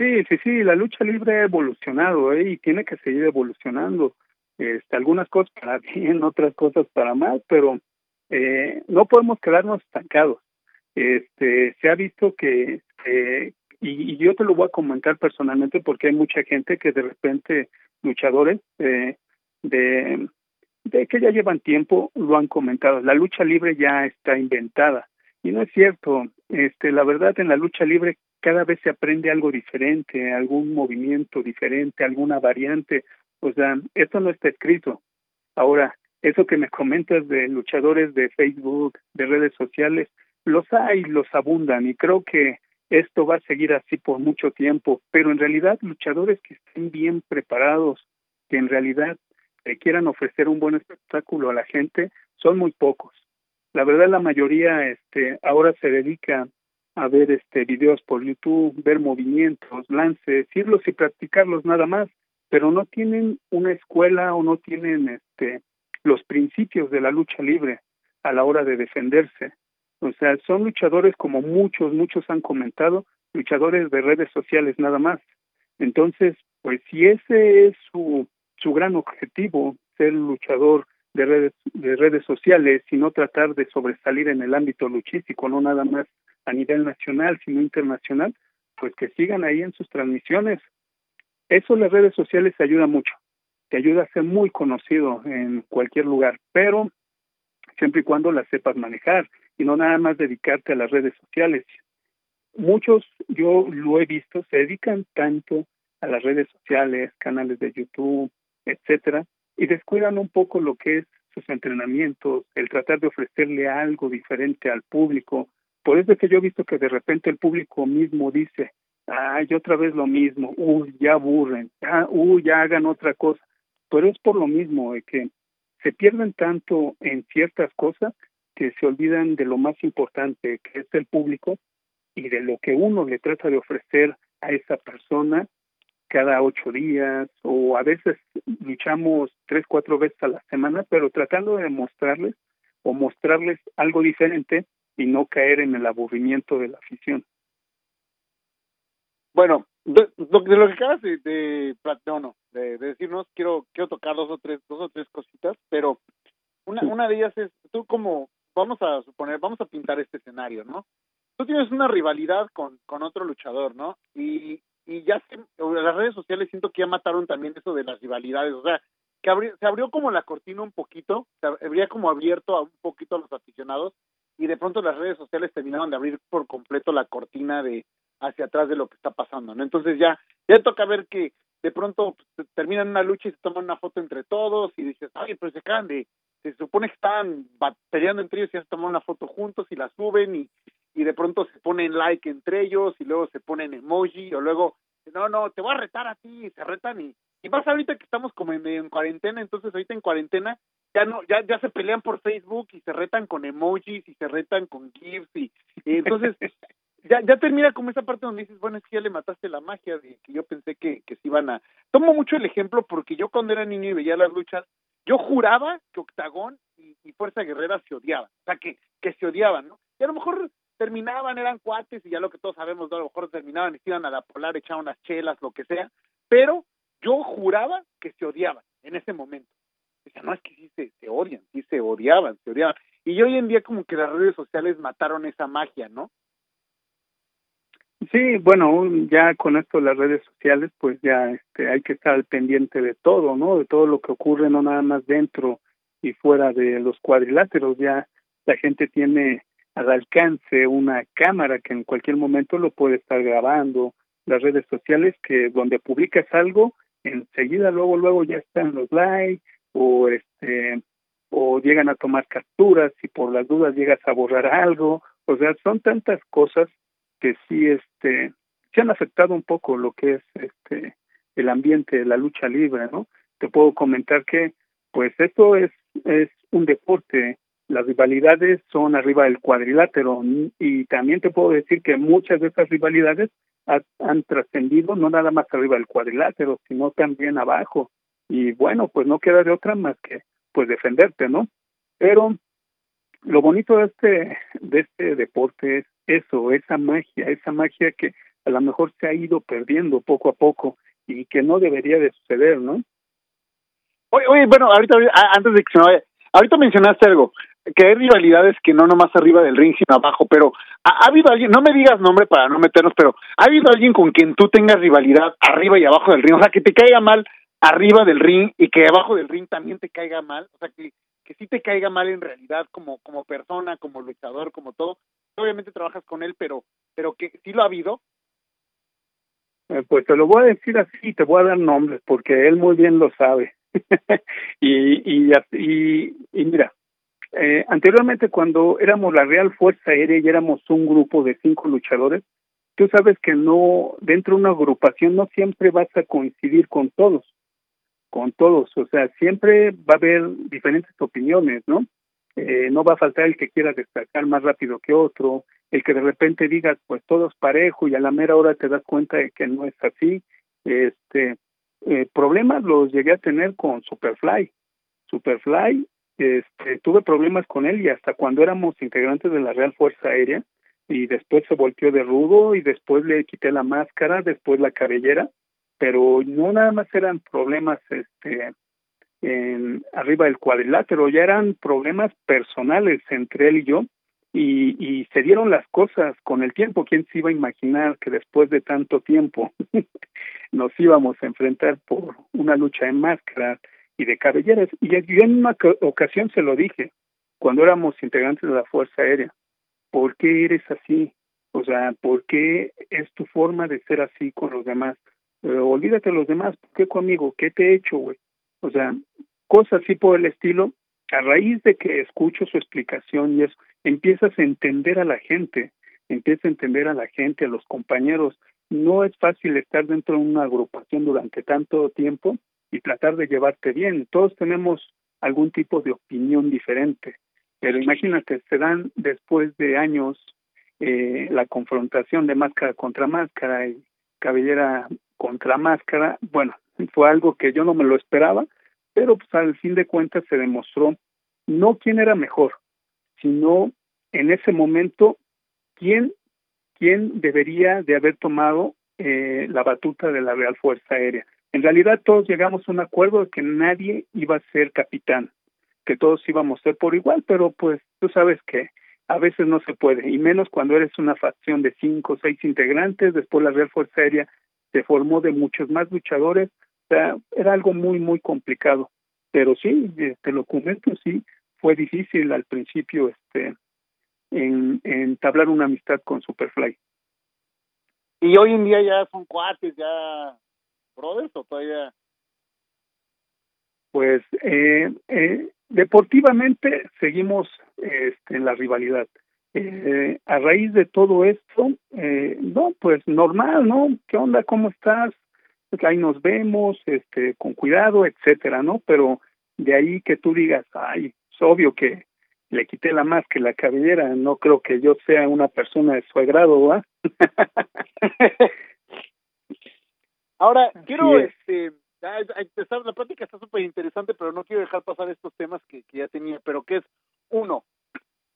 Sí, sí, sí, la lucha libre ha evolucionado ¿eh? y tiene que seguir evolucionando. Este, algunas cosas para <laughs> bien, otras cosas para mal, pero eh, no podemos quedarnos estancados este se ha visto que eh, y, yo te lo voy a comentar personalmente porque hay mucha gente que de repente luchadores eh, de de que ya llevan tiempo lo han comentado la lucha libre ya está inventada y no es cierto este la verdad en la lucha libre cada vez se aprende algo diferente algún movimiento diferente alguna variante o sea esto no está escrito ahora eso que me comentas de luchadores de Facebook de redes sociales los hay, los abundan y creo que esto va a seguir así por mucho tiempo, pero en realidad luchadores que estén bien preparados, que en realidad quieran ofrecer un buen espectáculo a la gente, son muy pocos. La verdad la mayoría este ahora se dedica a ver este videos por YouTube, ver movimientos, lances, irlos y practicarlos nada más, pero no tienen una escuela o no tienen este los principios de la lucha libre a la hora de defenderse. O sea, son luchadores como muchos, muchos han comentado, luchadores de redes sociales nada más. Entonces, pues si ese es su, su gran objetivo, ser luchador de redes, de redes sociales y no tratar de sobresalir en el ámbito luchístico, no nada más a nivel nacional, sino internacional, pues que sigan ahí en sus transmisiones. Eso las redes sociales te ayuda mucho, te ayuda a ser muy conocido en cualquier lugar, pero siempre y cuando las sepas manejar y no nada más dedicarte a las redes sociales. Muchos, yo lo he visto, se dedican tanto a las redes sociales, canales de YouTube, etcétera, y descuidan un poco lo que es sus entrenamientos, el tratar de ofrecerle algo diferente al público. Por eso es que yo he visto que de repente el público mismo dice, ay, otra vez lo mismo, uy, ya aburren, ah, uy, ya hagan otra cosa. Pero es por lo mismo de que se pierden tanto en ciertas cosas que se olvidan de lo más importante, que es el público, y de lo que uno le trata de ofrecer a esa persona cada ocho días o a veces luchamos tres, cuatro veces a la semana, pero tratando de mostrarles o mostrarles algo diferente y no caer en el aburrimiento de la afición. Bueno, de, lo que acabas de, de, no, de, decirnos, quiero quiero tocar dos o tres dos o tres cositas, pero una una de ellas es tú como vamos a suponer, vamos a pintar este escenario, ¿no? Tú tienes una rivalidad con con otro luchador, ¿no? Y y ya se, las redes sociales siento que ya mataron también eso de las rivalidades, o sea, que se abrió como la cortina un poquito, se habría como abierto a un poquito a los aficionados y de pronto las redes sociales terminaron de abrir por completo la cortina de hacia atrás de lo que está pasando, ¿no? Entonces ya ya toca ver que de pronto pues, terminan una lucha y se toman una foto entre todos y dices, ay, pues se acaban de, se supone que están peleando entre ellos y ya se toman una foto juntos y la suben y, y de pronto se ponen like entre ellos y luego se ponen emoji o luego no no te voy a retar a ti y se retan y y más ahorita que estamos como en, cuarentena entonces ahorita en cuarentena ya no ya ya se pelean por Facebook y se retan con emojis y se retan con gifs y, entonces <laughs> ya ya termina como esa parte donde dices bueno es que ya le mataste la magia de que yo pensé que que se iban a tomo mucho el ejemplo porque yo cuando era niño y veía las luchas yo juraba que Octagón y, y Fuerza Guerrera se odiaban o sea que que se odiaban no y a lo mejor terminaban, eran cuates y ya lo que todos sabemos, a lo mejor terminaban y se iban a la polar, echaban unas chelas, lo que sea, pero yo juraba que se odiaban en ese momento. Sea, no es que sí se, se odian, sí se odiaban, se odiaban. Y hoy en día como que las redes sociales mataron esa magia, ¿no? Sí, bueno, ya con esto las redes sociales, pues ya este, hay que estar al pendiente de todo, ¿no? De todo lo que ocurre, no nada más dentro y fuera de los cuadriláteros. Ya la gente tiene al alcance una cámara que en cualquier momento lo puede estar grabando, las redes sociales que donde publicas algo, enseguida luego luego ya están los likes o este o llegan a tomar capturas y por las dudas llegas a borrar algo, o sea, son tantas cosas que sí este se han afectado un poco lo que es este el ambiente de la lucha libre, ¿no? Te puedo comentar que pues esto es es un deporte las rivalidades son arriba del cuadrilátero y también te puedo decir que muchas de esas rivalidades han trascendido no nada más arriba del cuadrilátero, sino también abajo. Y bueno, pues no queda de otra más que pues defenderte, ¿no? Pero lo bonito de este de este deporte es eso, esa magia, esa magia que a lo mejor se ha ido perdiendo poco a poco y que no debería de suceder, ¿no? Oye, oye bueno, ahorita antes de que se me vaya, ahorita mencionaste algo que hay rivalidades que no nomás arriba del ring, sino abajo, pero ¿ha, habido alguien, no me digas nombre para no meternos, pero ¿ha habido alguien con quien tú tengas rivalidad arriba y abajo del ring? O sea, que te caiga mal arriba del ring y que abajo del ring también te caiga mal, o sea, que, que sí te caiga mal en realidad como, como persona, como luchador, como todo. Obviamente trabajas con él, pero, pero que sí lo ha habido. Eh, pues te lo voy a decir así, te voy a dar nombres, porque él muy bien lo sabe. <laughs> y, y, y, y mira, eh, anteriormente, cuando éramos la Real Fuerza Aérea y éramos un grupo de cinco luchadores, tú sabes que no, dentro de una agrupación no siempre vas a coincidir con todos, con todos, o sea, siempre va a haber diferentes opiniones, ¿no? Eh, no va a faltar el que quiera destacar más rápido que otro, el que de repente digas, pues todos parejo y a la mera hora te das cuenta de que no es así. Este, eh, problemas los llegué a tener con Superfly. Superfly este, tuve problemas con él y hasta cuando éramos integrantes de la Real Fuerza Aérea y después se volteó de rudo y después le quité la máscara, después la cabellera, pero no nada más eran problemas este en arriba del cuadrilátero, ya eran problemas personales entre él y yo y, se dieron las cosas con el tiempo. ¿Quién se iba a imaginar que después de tanto tiempo <laughs> nos íbamos a enfrentar por una lucha en máscara? y de cabelleras. Y yo en una ocasión se lo dije, cuando éramos integrantes de la Fuerza Aérea, ¿por qué eres así? O sea, ¿por qué es tu forma de ser así con los demás? Olvídate de los demás, ¿por qué conmigo? ¿Qué te he hecho, güey? O sea, cosas así por el estilo. A raíz de que escucho su explicación y eso, empiezas a entender a la gente, empiezas a entender a la gente, a los compañeros. No es fácil estar dentro de una agrupación durante tanto tiempo y tratar de llevarte bien. Todos tenemos algún tipo de opinión diferente. Pero imagínate, se dan después de años eh, la confrontación de máscara contra máscara y cabellera contra máscara. Bueno, fue algo que yo no me lo esperaba, pero pues al fin de cuentas se demostró no quién era mejor, sino en ese momento quién, quién debería de haber tomado eh, la batuta de la Real Fuerza Aérea. En realidad todos llegamos a un acuerdo de que nadie iba a ser capitán, que todos íbamos a ser por igual, pero pues tú sabes que a veces no se puede, y menos cuando eres una facción de cinco o seis integrantes, después la Real Fuerza Aérea se formó de muchos más luchadores, o sea, era algo muy, muy complicado. Pero sí, te lo comento, sí, fue difícil al principio este en, entablar una amistad con Superfly. ¿Y hoy en día ya son cuates, ya brothers o todavía? Pues eh, eh, deportivamente seguimos este, en la rivalidad. Eh, a raíz de todo esto, eh, no, pues normal, ¿no? ¿Qué onda? ¿Cómo estás? Pues ahí nos vemos, este, con cuidado, etcétera, ¿no? Pero de ahí que tú digas, ay, es obvio que le quité la más que la cabellera, no creo que yo sea una persona de su agrado, ¿va? <laughs> Ahora, quiero, este, la plática está súper interesante, pero no quiero dejar pasar estos temas que, que ya tenía, pero que es, uno,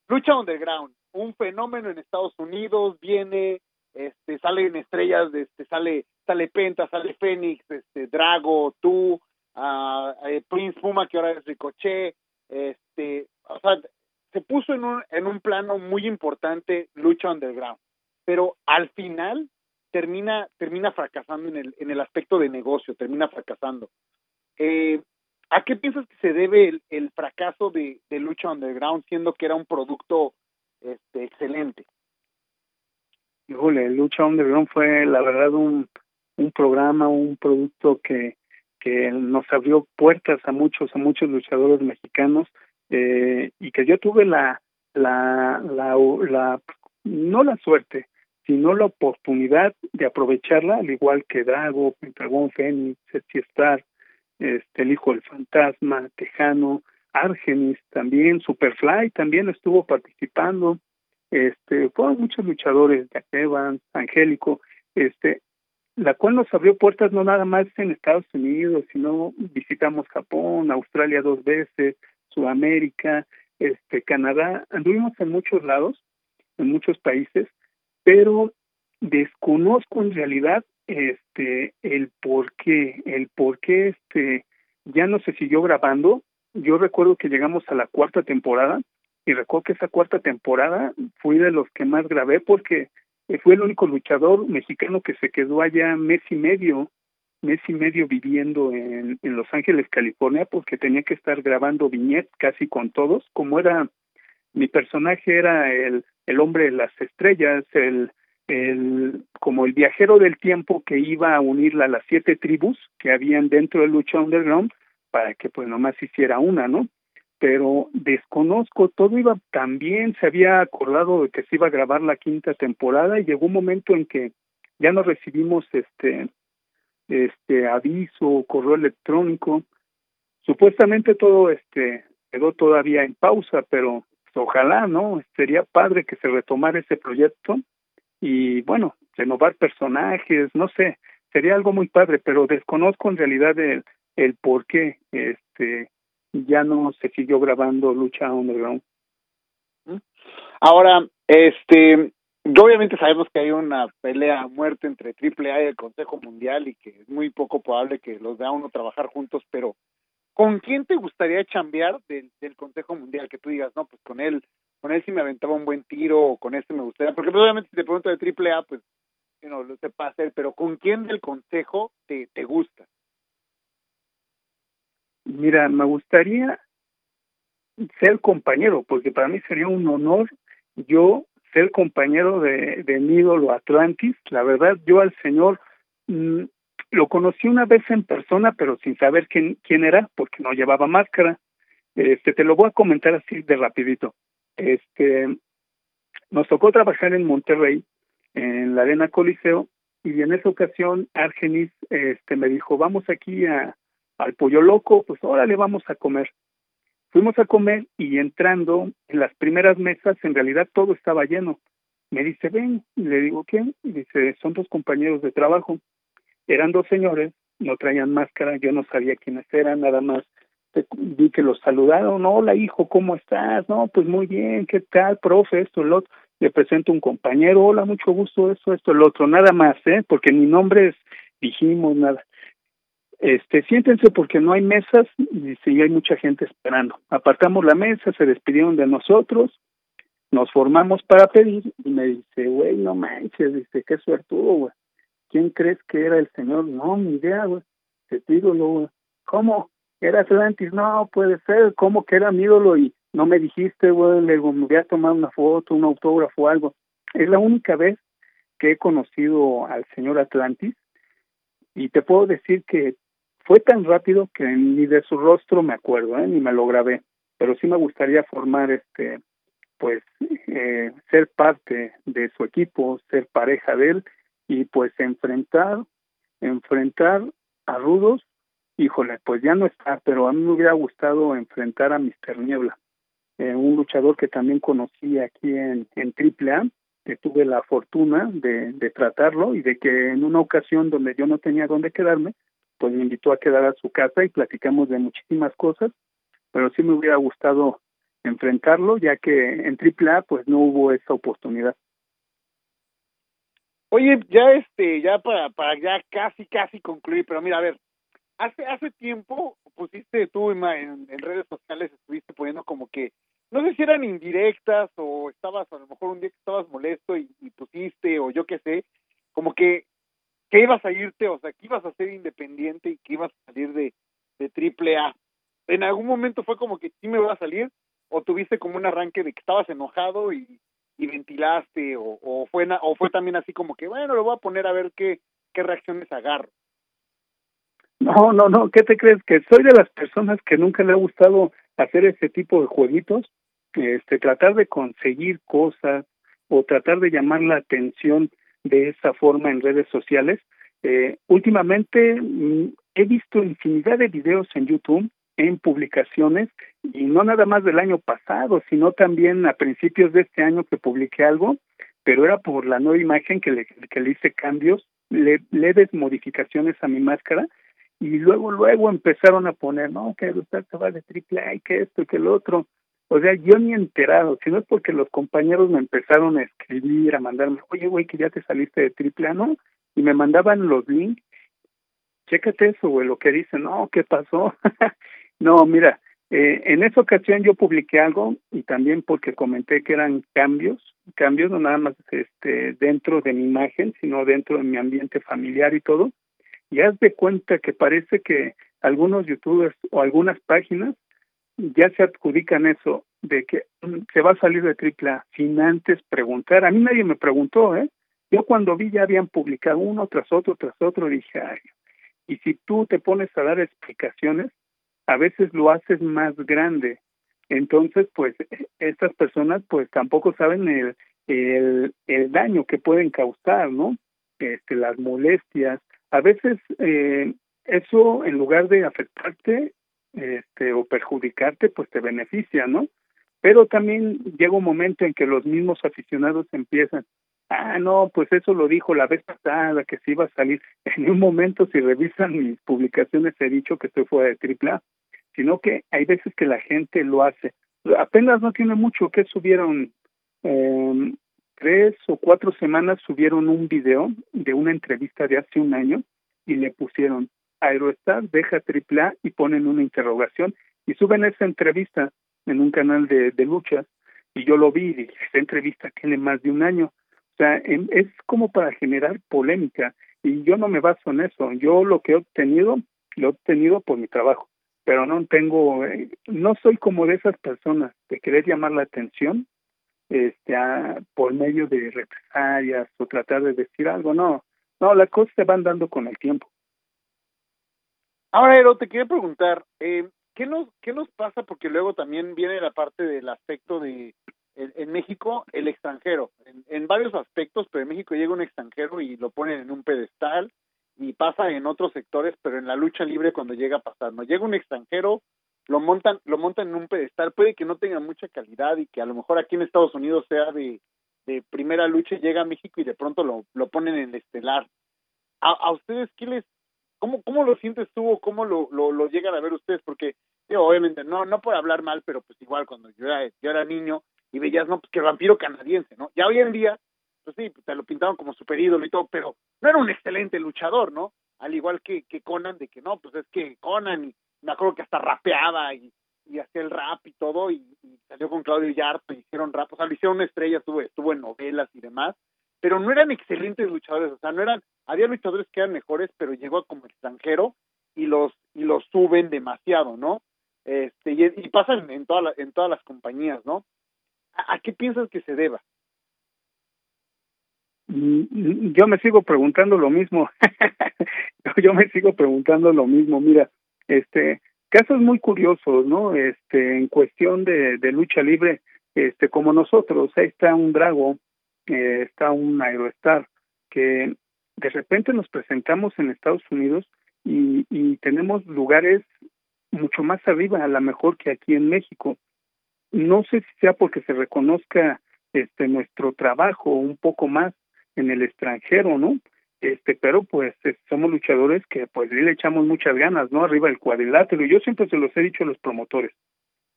lucha underground, un fenómeno en Estados Unidos, viene, este, salen estrellas, este, sale, sale Penta, sale Fénix, este, Drago, tú, uh, Prince Puma, que ahora es Ricochet, este, o sea, se puso en un, en un plano muy importante lucha underground, pero al final termina, termina fracasando en el, en el aspecto de negocio, termina fracasando. Eh, ¿A qué piensas que se debe el, fracaso de, de, Lucha Underground, siendo que era un producto este, excelente? Híjole, Lucha Underground fue la verdad un, un programa, un producto que, que nos abrió puertas a muchos, a muchos luchadores mexicanos eh, y que yo tuve la, la, la, la, no la suerte, sino la oportunidad de aprovecharla, al igual que Drago, Pentagon, Fénix, Star, este, el hijo del fantasma, Tejano, Argenis también, Superfly también estuvo participando, este, fueron muchos luchadores, Jack Evans, Angélico, este, la cual nos abrió puertas no nada más en Estados Unidos, sino visitamos Japón, Australia dos veces, Sudamérica, este, Canadá, anduvimos en muchos lados, en muchos países, pero desconozco en realidad este el por qué, el por qué este ya no se siguió grabando. Yo recuerdo que llegamos a la cuarta temporada y recuerdo que esa cuarta temporada fui de los que más grabé porque fue el único luchador mexicano que se quedó allá mes y medio, mes y medio viviendo en, en Los Ángeles, California, porque tenía que estar grabando viñetas casi con todos, como era mi personaje era el, el hombre de las estrellas, el el, como el viajero del tiempo que iba a unirla a las siete tribus que habían dentro de Lucha Underground para que pues nomás hiciera una, ¿no? Pero desconozco, todo iba tan bien, se había acordado de que se iba a grabar la quinta temporada y llegó un momento en que ya no recibimos este este aviso, correo electrónico. Supuestamente todo este quedó todavía en pausa, pero ojalá, ¿no? Sería padre que se retomara ese proyecto y bueno, renovar personajes, no sé, sería algo muy padre, pero desconozco en realidad el, el por qué este, ya no se siguió grabando Lucha Underground. Ahora, este, obviamente sabemos que hay una pelea a muerte entre AAA y el Consejo Mundial y que es muy poco probable que los vea uno trabajar juntos, pero ¿con quién te gustaría chambear del, del Consejo Mundial? Que tú digas, no, pues con él con él sí me aventaba un buen tiro o con este me gustaría, porque pues, obviamente si te pregunto de triple A, pues you know, lo sepa hacer, pero ¿con quién del consejo te, te gusta? Mira, me gustaría ser compañero, porque para mí sería un honor yo ser compañero de, de mi ídolo Atlantis. La verdad, yo al señor mmm, lo conocí una vez en persona, pero sin saber quién, quién era, porque no llevaba máscara. Este, te lo voy a comentar así de rapidito. Este, nos tocó trabajar en Monterrey, en la Arena Coliseo, y en esa ocasión Argenis este, me dijo, vamos aquí a, al Pollo Loco, pues órale, vamos a comer. Fuimos a comer y entrando en las primeras mesas, en realidad todo estaba lleno. Me dice, ven, y le digo, ¿quién? Y dice, son dos compañeros de trabajo. Eran dos señores, no traían máscara, yo no sabía quiénes eran, nada más vi que los saludaron, hola hijo, ¿cómo estás? No, pues muy bien, ¿qué tal, profe? Esto, el otro. Le presento un compañero, hola, mucho gusto, esto, esto, el otro, nada más, ¿eh? Porque ni nombres dijimos, nada. Este, siéntense porque no hay mesas y sí hay mucha gente esperando. Apartamos la mesa, se despidieron de nosotros, nos formamos para pedir y me dice, güey, no manches, dice, qué suertudo, güey. ¿Quién crees que era el señor? No, ni idea, güey. Te digo, güey. ¿Cómo? Era Atlantis, no puede ser, ¿cómo que era mi ídolo? Y no me dijiste, güey, le me voy a tomar una foto, un autógrafo algo. Es la única vez que he conocido al señor Atlantis y te puedo decir que fue tan rápido que ni de su rostro me acuerdo, ¿eh? ni me lo grabé, pero sí me gustaría formar este, pues, eh, ser parte de su equipo, ser pareja de él y pues enfrentar, enfrentar a rudos híjole, pues ya no está, pero a mí me hubiera gustado enfrentar a Mr. Niebla, eh, un luchador que también conocí aquí en, en AAA, que tuve la fortuna de, de tratarlo y de que en una ocasión donde yo no tenía dónde quedarme, pues me invitó a quedar a su casa y platicamos de muchísimas cosas, pero sí me hubiera gustado enfrentarlo, ya que en AAA pues no hubo esa oportunidad. Oye, ya este, ya para, para ya casi, casi concluir, pero mira, a ver, hace hace tiempo pusiste tú en, en, redes sociales estuviste poniendo como que no sé si eran indirectas o estabas a lo mejor un día que estabas molesto y, pusiste o yo qué sé como que que ibas a irte o sea que ibas a ser independiente y que ibas a salir de de triple A. En algún momento fue como que sí me voy a salir o tuviste como un arranque de que estabas enojado y, y ventilaste o, o fue o fue también así como que bueno lo voy a poner a ver qué qué reacciones agarro no, no, no, ¿qué te crees? Que soy de las personas que nunca le ha gustado hacer ese tipo de jueguitos, este, tratar de conseguir cosas o tratar de llamar la atención de esa forma en redes sociales. Eh, últimamente mm, he visto infinidad de videos en YouTube, en publicaciones, y no nada más del año pasado, sino también a principios de este año que publiqué algo, pero era por la nueva imagen que le, que le hice cambios, le, leves modificaciones a mi máscara, y luego luego empezaron a poner no que usted se va de triple A y que esto y que el otro o sea yo ni enterado sino es porque los compañeros me empezaron a escribir a mandarme oye güey que ya te saliste de triple A no y me mandaban los links. Chécate eso güey lo que dicen no qué pasó <laughs> no mira eh, en esa ocasión yo publiqué algo y también porque comenté que eran cambios cambios no nada más este dentro de mi imagen sino dentro de mi ambiente familiar y todo y haz de cuenta que parece que algunos youtubers o algunas páginas ya se adjudican eso de que mm, se va a salir de AAA sin antes preguntar. A mí nadie me preguntó, ¿eh? Yo cuando vi ya habían publicado uno tras otro, tras otro, dije, ay, y si tú te pones a dar explicaciones, a veces lo haces más grande. Entonces, pues, estas personas, pues, tampoco saben el, el, el daño que pueden causar, ¿no? Este, las molestias, a veces eh, eso en lugar de afectarte este, o perjudicarte, pues te beneficia, ¿no? Pero también llega un momento en que los mismos aficionados empiezan, ah, no, pues eso lo dijo la vez pasada, que se iba a salir. <laughs> En un momento, si revisan mis publicaciones, he dicho que estoy fuera de AAA, sino que hay veces que la gente lo hace. Apenas no tiene mucho que subieron eh, tres o cuatro semanas subieron un video de una entrevista de hace un año y le pusieron Aerostar deja AAA y ponen una interrogación y suben esa entrevista en un canal de, de luchas y yo lo vi y esa entrevista tiene más de un año. O sea, es como para generar polémica y yo no me baso en eso. Yo lo que he obtenido, lo he obtenido por mi trabajo, pero no tengo, eh, no soy como de esas personas de querer llamar la atención este, por medio de represalias o tratar de decir algo, no, no, las cosas se van dando con el tiempo. Ahora, Ero, te quería preguntar, eh, ¿qué, nos, ¿qué nos pasa? Porque luego también viene la parte del aspecto de, en, México, el extranjero, en, en, varios aspectos, pero en México llega un extranjero y lo ponen en un pedestal y pasa en otros sectores, pero en la lucha libre cuando llega a pasar, ¿no? Llega un extranjero lo montan, lo montan en un pedestal, puede que no tenga mucha calidad y que a lo mejor aquí en Estados Unidos sea de, de primera lucha, llega a México y de pronto lo, lo ponen en el estelar. A, a ustedes, ¿qué les, cómo, cómo lo sientes tú o cómo lo, lo, lo llegan a ver ustedes? Porque, obviamente, no, no por hablar mal, pero pues igual cuando yo era, yo era niño y veías, no, pues que vampiro canadiense, ¿no? Ya hoy en día, pues sí, te lo pintaban como super ídolo y todo, pero no era un excelente luchador, ¿no? Al igual que, que Conan, de que no, pues es que Conan, y me acuerdo que hasta rapeaba y, hacía el rap y todo, y, salió con Claudio Yarto, y hicieron rap, o sea, le hicieron estrella, estuvo, estuvo en novelas y demás, pero no eran excelentes luchadores, o sea, no eran, había luchadores que eran mejores, pero llegó como extranjero y los, y los suben demasiado, ¿no? Este, y, pasan en, toda en todas las compañías, ¿no? ¿A, qué piensas que se deba? Mm, yo me sigo preguntando lo mismo. <laughs> yo me sigo preguntando lo mismo. Mira, este, casos muy curiosos, ¿no? Este, en cuestión de, de lucha libre, este, como nosotros, ahí está un Drago, eh, está un Aerostar, que de repente nos presentamos en Estados Unidos y, y tenemos lugares mucho más arriba, a lo mejor que aquí en México no sé si sea porque se reconozca este nuestro trabajo un poco más en el extranjero, ¿no? Este, pero pues somos luchadores que pues le echamos muchas ganas, ¿no? Arriba del cuadrilátero, yo siempre se los he dicho a los promotores.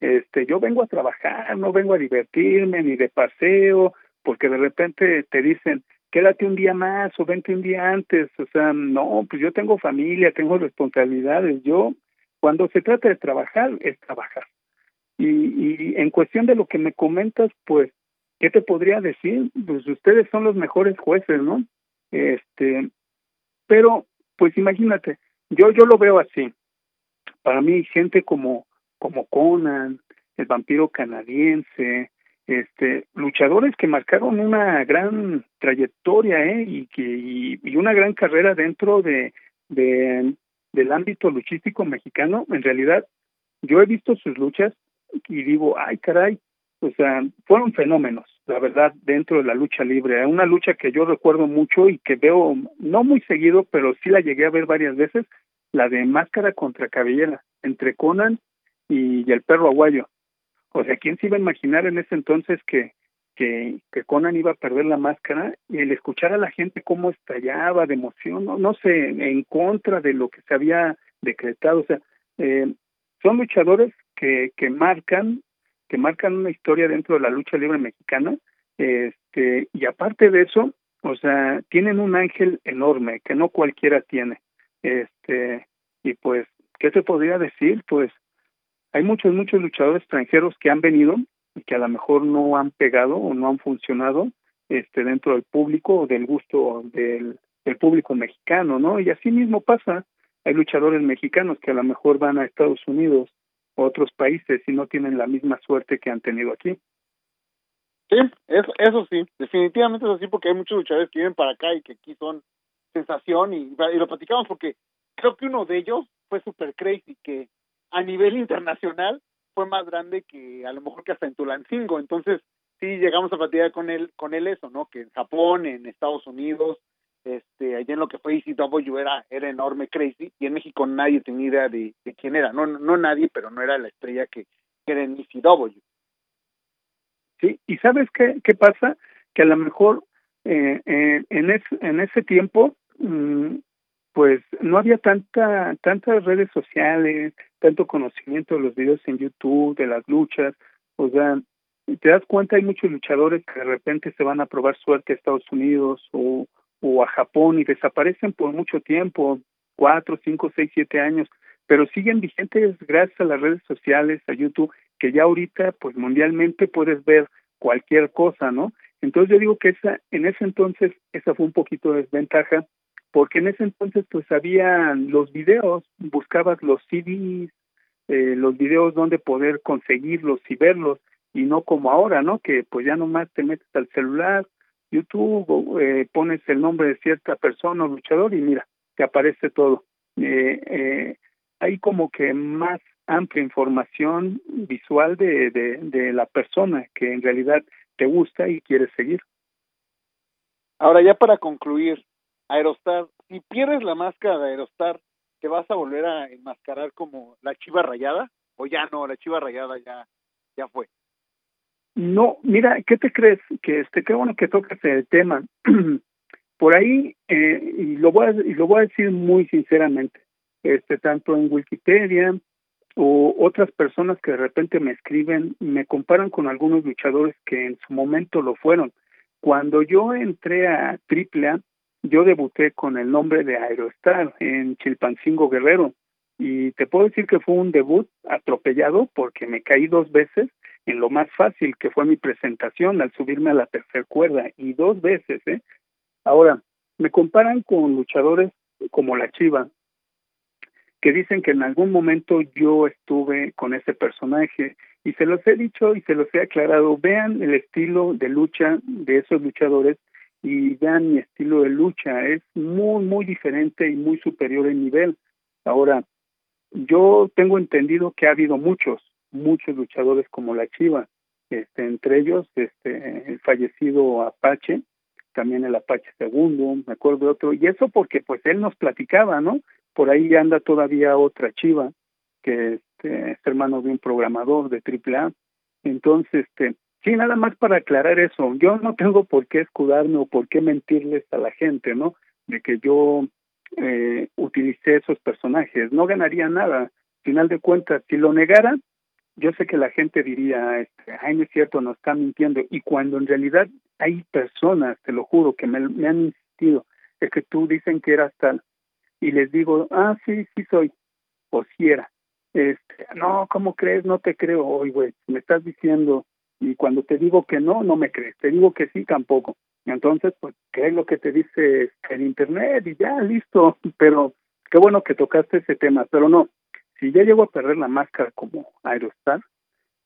Este, yo vengo a trabajar, no vengo a divertirme ni de paseo, porque de repente te dicen, quédate un día más o vente un día antes, o sea, no, pues yo tengo familia, tengo responsabilidades, yo cuando se trata de trabajar es trabajar. Y, y en cuestión de lo que me comentas, pues, ¿qué te podría decir? Pues ustedes son los mejores jueces, ¿no? Este, pero, pues imagínate, yo, yo lo veo así. Para mí, gente como, como Conan, el vampiro canadiense, este, luchadores que marcaron una gran trayectoria, ¿eh? Y que, y, una gran carrera dentro de, de, del ámbito luchístico mexicano, en realidad, yo he visto sus luchas y digo, ay caray, o sea, fueron fenómenos, la verdad, dentro de la lucha libre. Una lucha que yo recuerdo mucho y que veo, no muy seguido, pero sí la llegué a ver varias veces, la de máscara contra cabellera, entre Conan y, el perro aguayo. O sea, ¿quién se iba a imaginar en ese entonces que, que, que Conan iba a perder la máscara y el escuchar a la gente cómo estallaba de emoción, no, no sé, en contra de lo que se había decretado. O sea, eh, son luchadores que, que marcan que marcan una historia dentro de la lucha libre mexicana este y aparte de eso o sea tienen un ángel enorme que no cualquiera tiene este y pues qué se podría decir pues hay muchos muchos luchadores extranjeros que han venido y que a lo mejor no han pegado o no han funcionado este dentro del público o del gusto del, del público mexicano no y así mismo pasa. Hay luchadores mexicanos que a lo mejor van a Estados Unidos otros países y no tienen la misma suerte que han tenido aquí. Sí, eso, eso sí, definitivamente es así porque hay muchos luchadores que vienen para acá y que aquí son sensación y, y lo platicamos porque creo que uno de ellos fue super crazy que a nivel internacional fue más grande que a lo mejor que hasta en Tulancingo, entonces sí llegamos a platicar con él con él eso, ¿no? Que en Japón, en Estados Unidos, este allá en lo que fue ECW era era enorme crazy y en México nadie tenía idea de, quién era. No no nadie pero no era la estrella que, que era en ECW sí y sabes qué qué pasa que a lo mejor eh, eh, en ese en ese tiempo mmm, pues no había tanta tantas redes sociales tanto conocimiento de los videos en YouTube de las luchas. O sea te das cuenta hay muchos luchadores que de repente se van a probar suerte a Estados Unidos o o a Japón y desaparecen por mucho tiempo, cuatro, cinco, seis, siete años, pero siguen vigentes gracias a las redes sociales, a YouTube, que ya ahorita, pues mundialmente puedes ver cualquier cosa, ¿no? Entonces yo digo que esa, en ese entonces, esa fue un poquito de desventaja, porque en ese entonces pues había los videos, buscabas los CDs, eh, los videos donde poder conseguirlos y verlos, y no como ahora, ¿no? Que pues ya nomás te metes al celular, YouTube, eh, pones el nombre de cierta persona o luchador y mira, te aparece todo. Eh, eh, hay como que más amplia información visual de, de, de la persona que en realidad te gusta y quieres seguir. Ahora ya para concluir, Aerostar, si pierdes la máscara de Aerostar, ¿te vas a volver a enmascarar como la chiva rayada? o ya no, la Chiva Rayada ya, ya fue. No, mira, ¿qué te crees? Que este, qué bueno que tocas el tema. <clears throat> Por ahí, eh, y lo voy a, y lo voy a decir muy sinceramente, este, tanto en Wikipedia o otras personas que de repente me escriben, me comparan con algunos luchadores que en su momento lo fueron. Cuando yo entré a AAA, yo debuté con el nombre de Aerostar en Chilpancingo Guerrero y te puedo decir que fue un debut atropellado porque me caí dos veces en lo más fácil que fue mi presentación al subirme a la tercera cuerda y dos veces, ¿eh? Ahora, me comparan con luchadores como la Chiva, que dicen que en algún momento yo estuve con ese personaje y se los he dicho y se los he aclarado, vean el estilo de lucha de esos luchadores y vean mi estilo de lucha, es muy, muy diferente y muy superior en nivel. Ahora, yo tengo entendido que ha habido muchos, muchos luchadores como la Chiva, este, entre ellos este, el fallecido Apache, también el Apache segundo, me acuerdo de otro, y eso porque pues él nos platicaba, ¿no? Por ahí anda todavía otra chiva, que este, es hermano de un programador de AAA. Entonces, este, sí, nada más para aclarar eso, yo no tengo por qué escudarme o por qué mentirles a la gente, ¿no? De que yo eh, utilicé esos personajes, no ganaría nada. Final de cuentas, si lo negara, yo sé que la gente diría, este, ay, no es cierto, nos está mintiendo. Y cuando en realidad hay personas, te lo juro, que me, han insistido, es que tú dicen que eras tal. Y les digo, ah, sí, sí soy, o si era. Este, no, ¿cómo crees? No te creo hoy, güey. Me estás diciendo, y cuando te digo que no, no me crees. Te digo que sí, tampoco. Entonces, pues, ¿qué es lo que te dice el Internet? Y ya, listo. <laughs> Pero qué bueno que tocaste ese tema. Pero no, si ya llego a perder la máscara como Aerostar,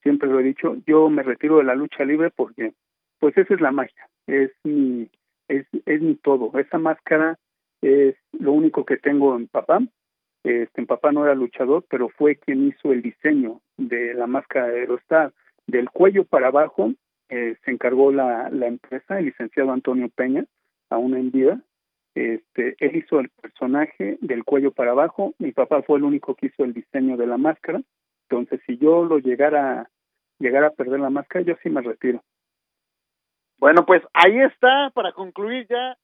siempre lo he dicho, yo me retiro de la lucha libre porque pues esa es la magia, es mi es, es mi todo, esa máscara es lo único que tengo en papá. Este, en papá no era luchador, pero fue quien hizo el diseño de la máscara de Aerostar. Del cuello para abajo eh, se encargó la, la empresa, el licenciado Antonio Peña, aún en vida, este, él hizo el personaje del cuello para abajo, mi papá fue el único que hizo el diseño de la máscara, entonces si yo lo llegara, llegara a perder la máscara, yo sí me retiro. Bueno, pues ahí está, para concluir ya,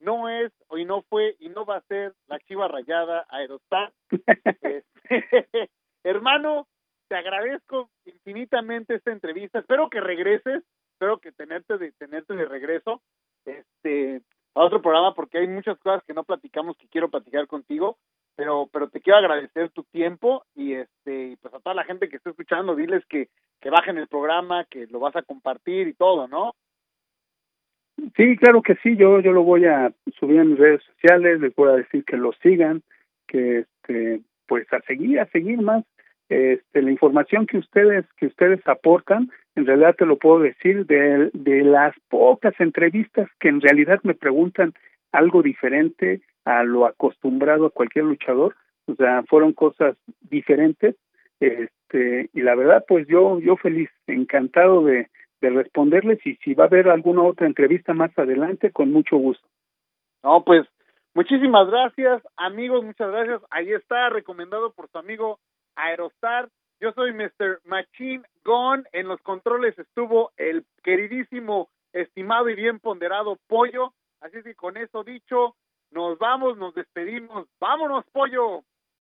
no es, y no fue, y no va a ser la chiva rayada Aerostar. <laughs> este, <laughs> hermano, te agradezco infinitamente esta entrevista, espero que regreses, espero que tenerte de, tenerte de regreso. Este, a otro programa porque hay muchas cosas que no platicamos que quiero platicar contigo, pero pero te quiero agradecer tu tiempo y este pues a toda la gente que está escuchando diles que que bajen el programa, que lo vas a compartir y todo, ¿no? Sí, claro que sí, yo yo lo voy a subir en mis redes sociales, les voy a decir que lo sigan, que este pues a seguir, a seguir más este, la información que ustedes que ustedes aportan en realidad te lo puedo decir de, de las pocas entrevistas que en realidad me preguntan algo diferente a lo acostumbrado a cualquier luchador. O sea fueron cosas diferentes este y la verdad pues yo yo feliz encantado de, de responderles y si va a haber alguna otra entrevista más adelante con mucho gusto. No pues muchísimas gracias amigos muchas gracias. Ahí está recomendado por su amigo Aerostar. Yo soy Mr. Machine Gone. En los controles estuvo el queridísimo, estimado y bien ponderado Pollo. Así que con eso dicho, nos vamos, nos despedimos. Vámonos, Pollo.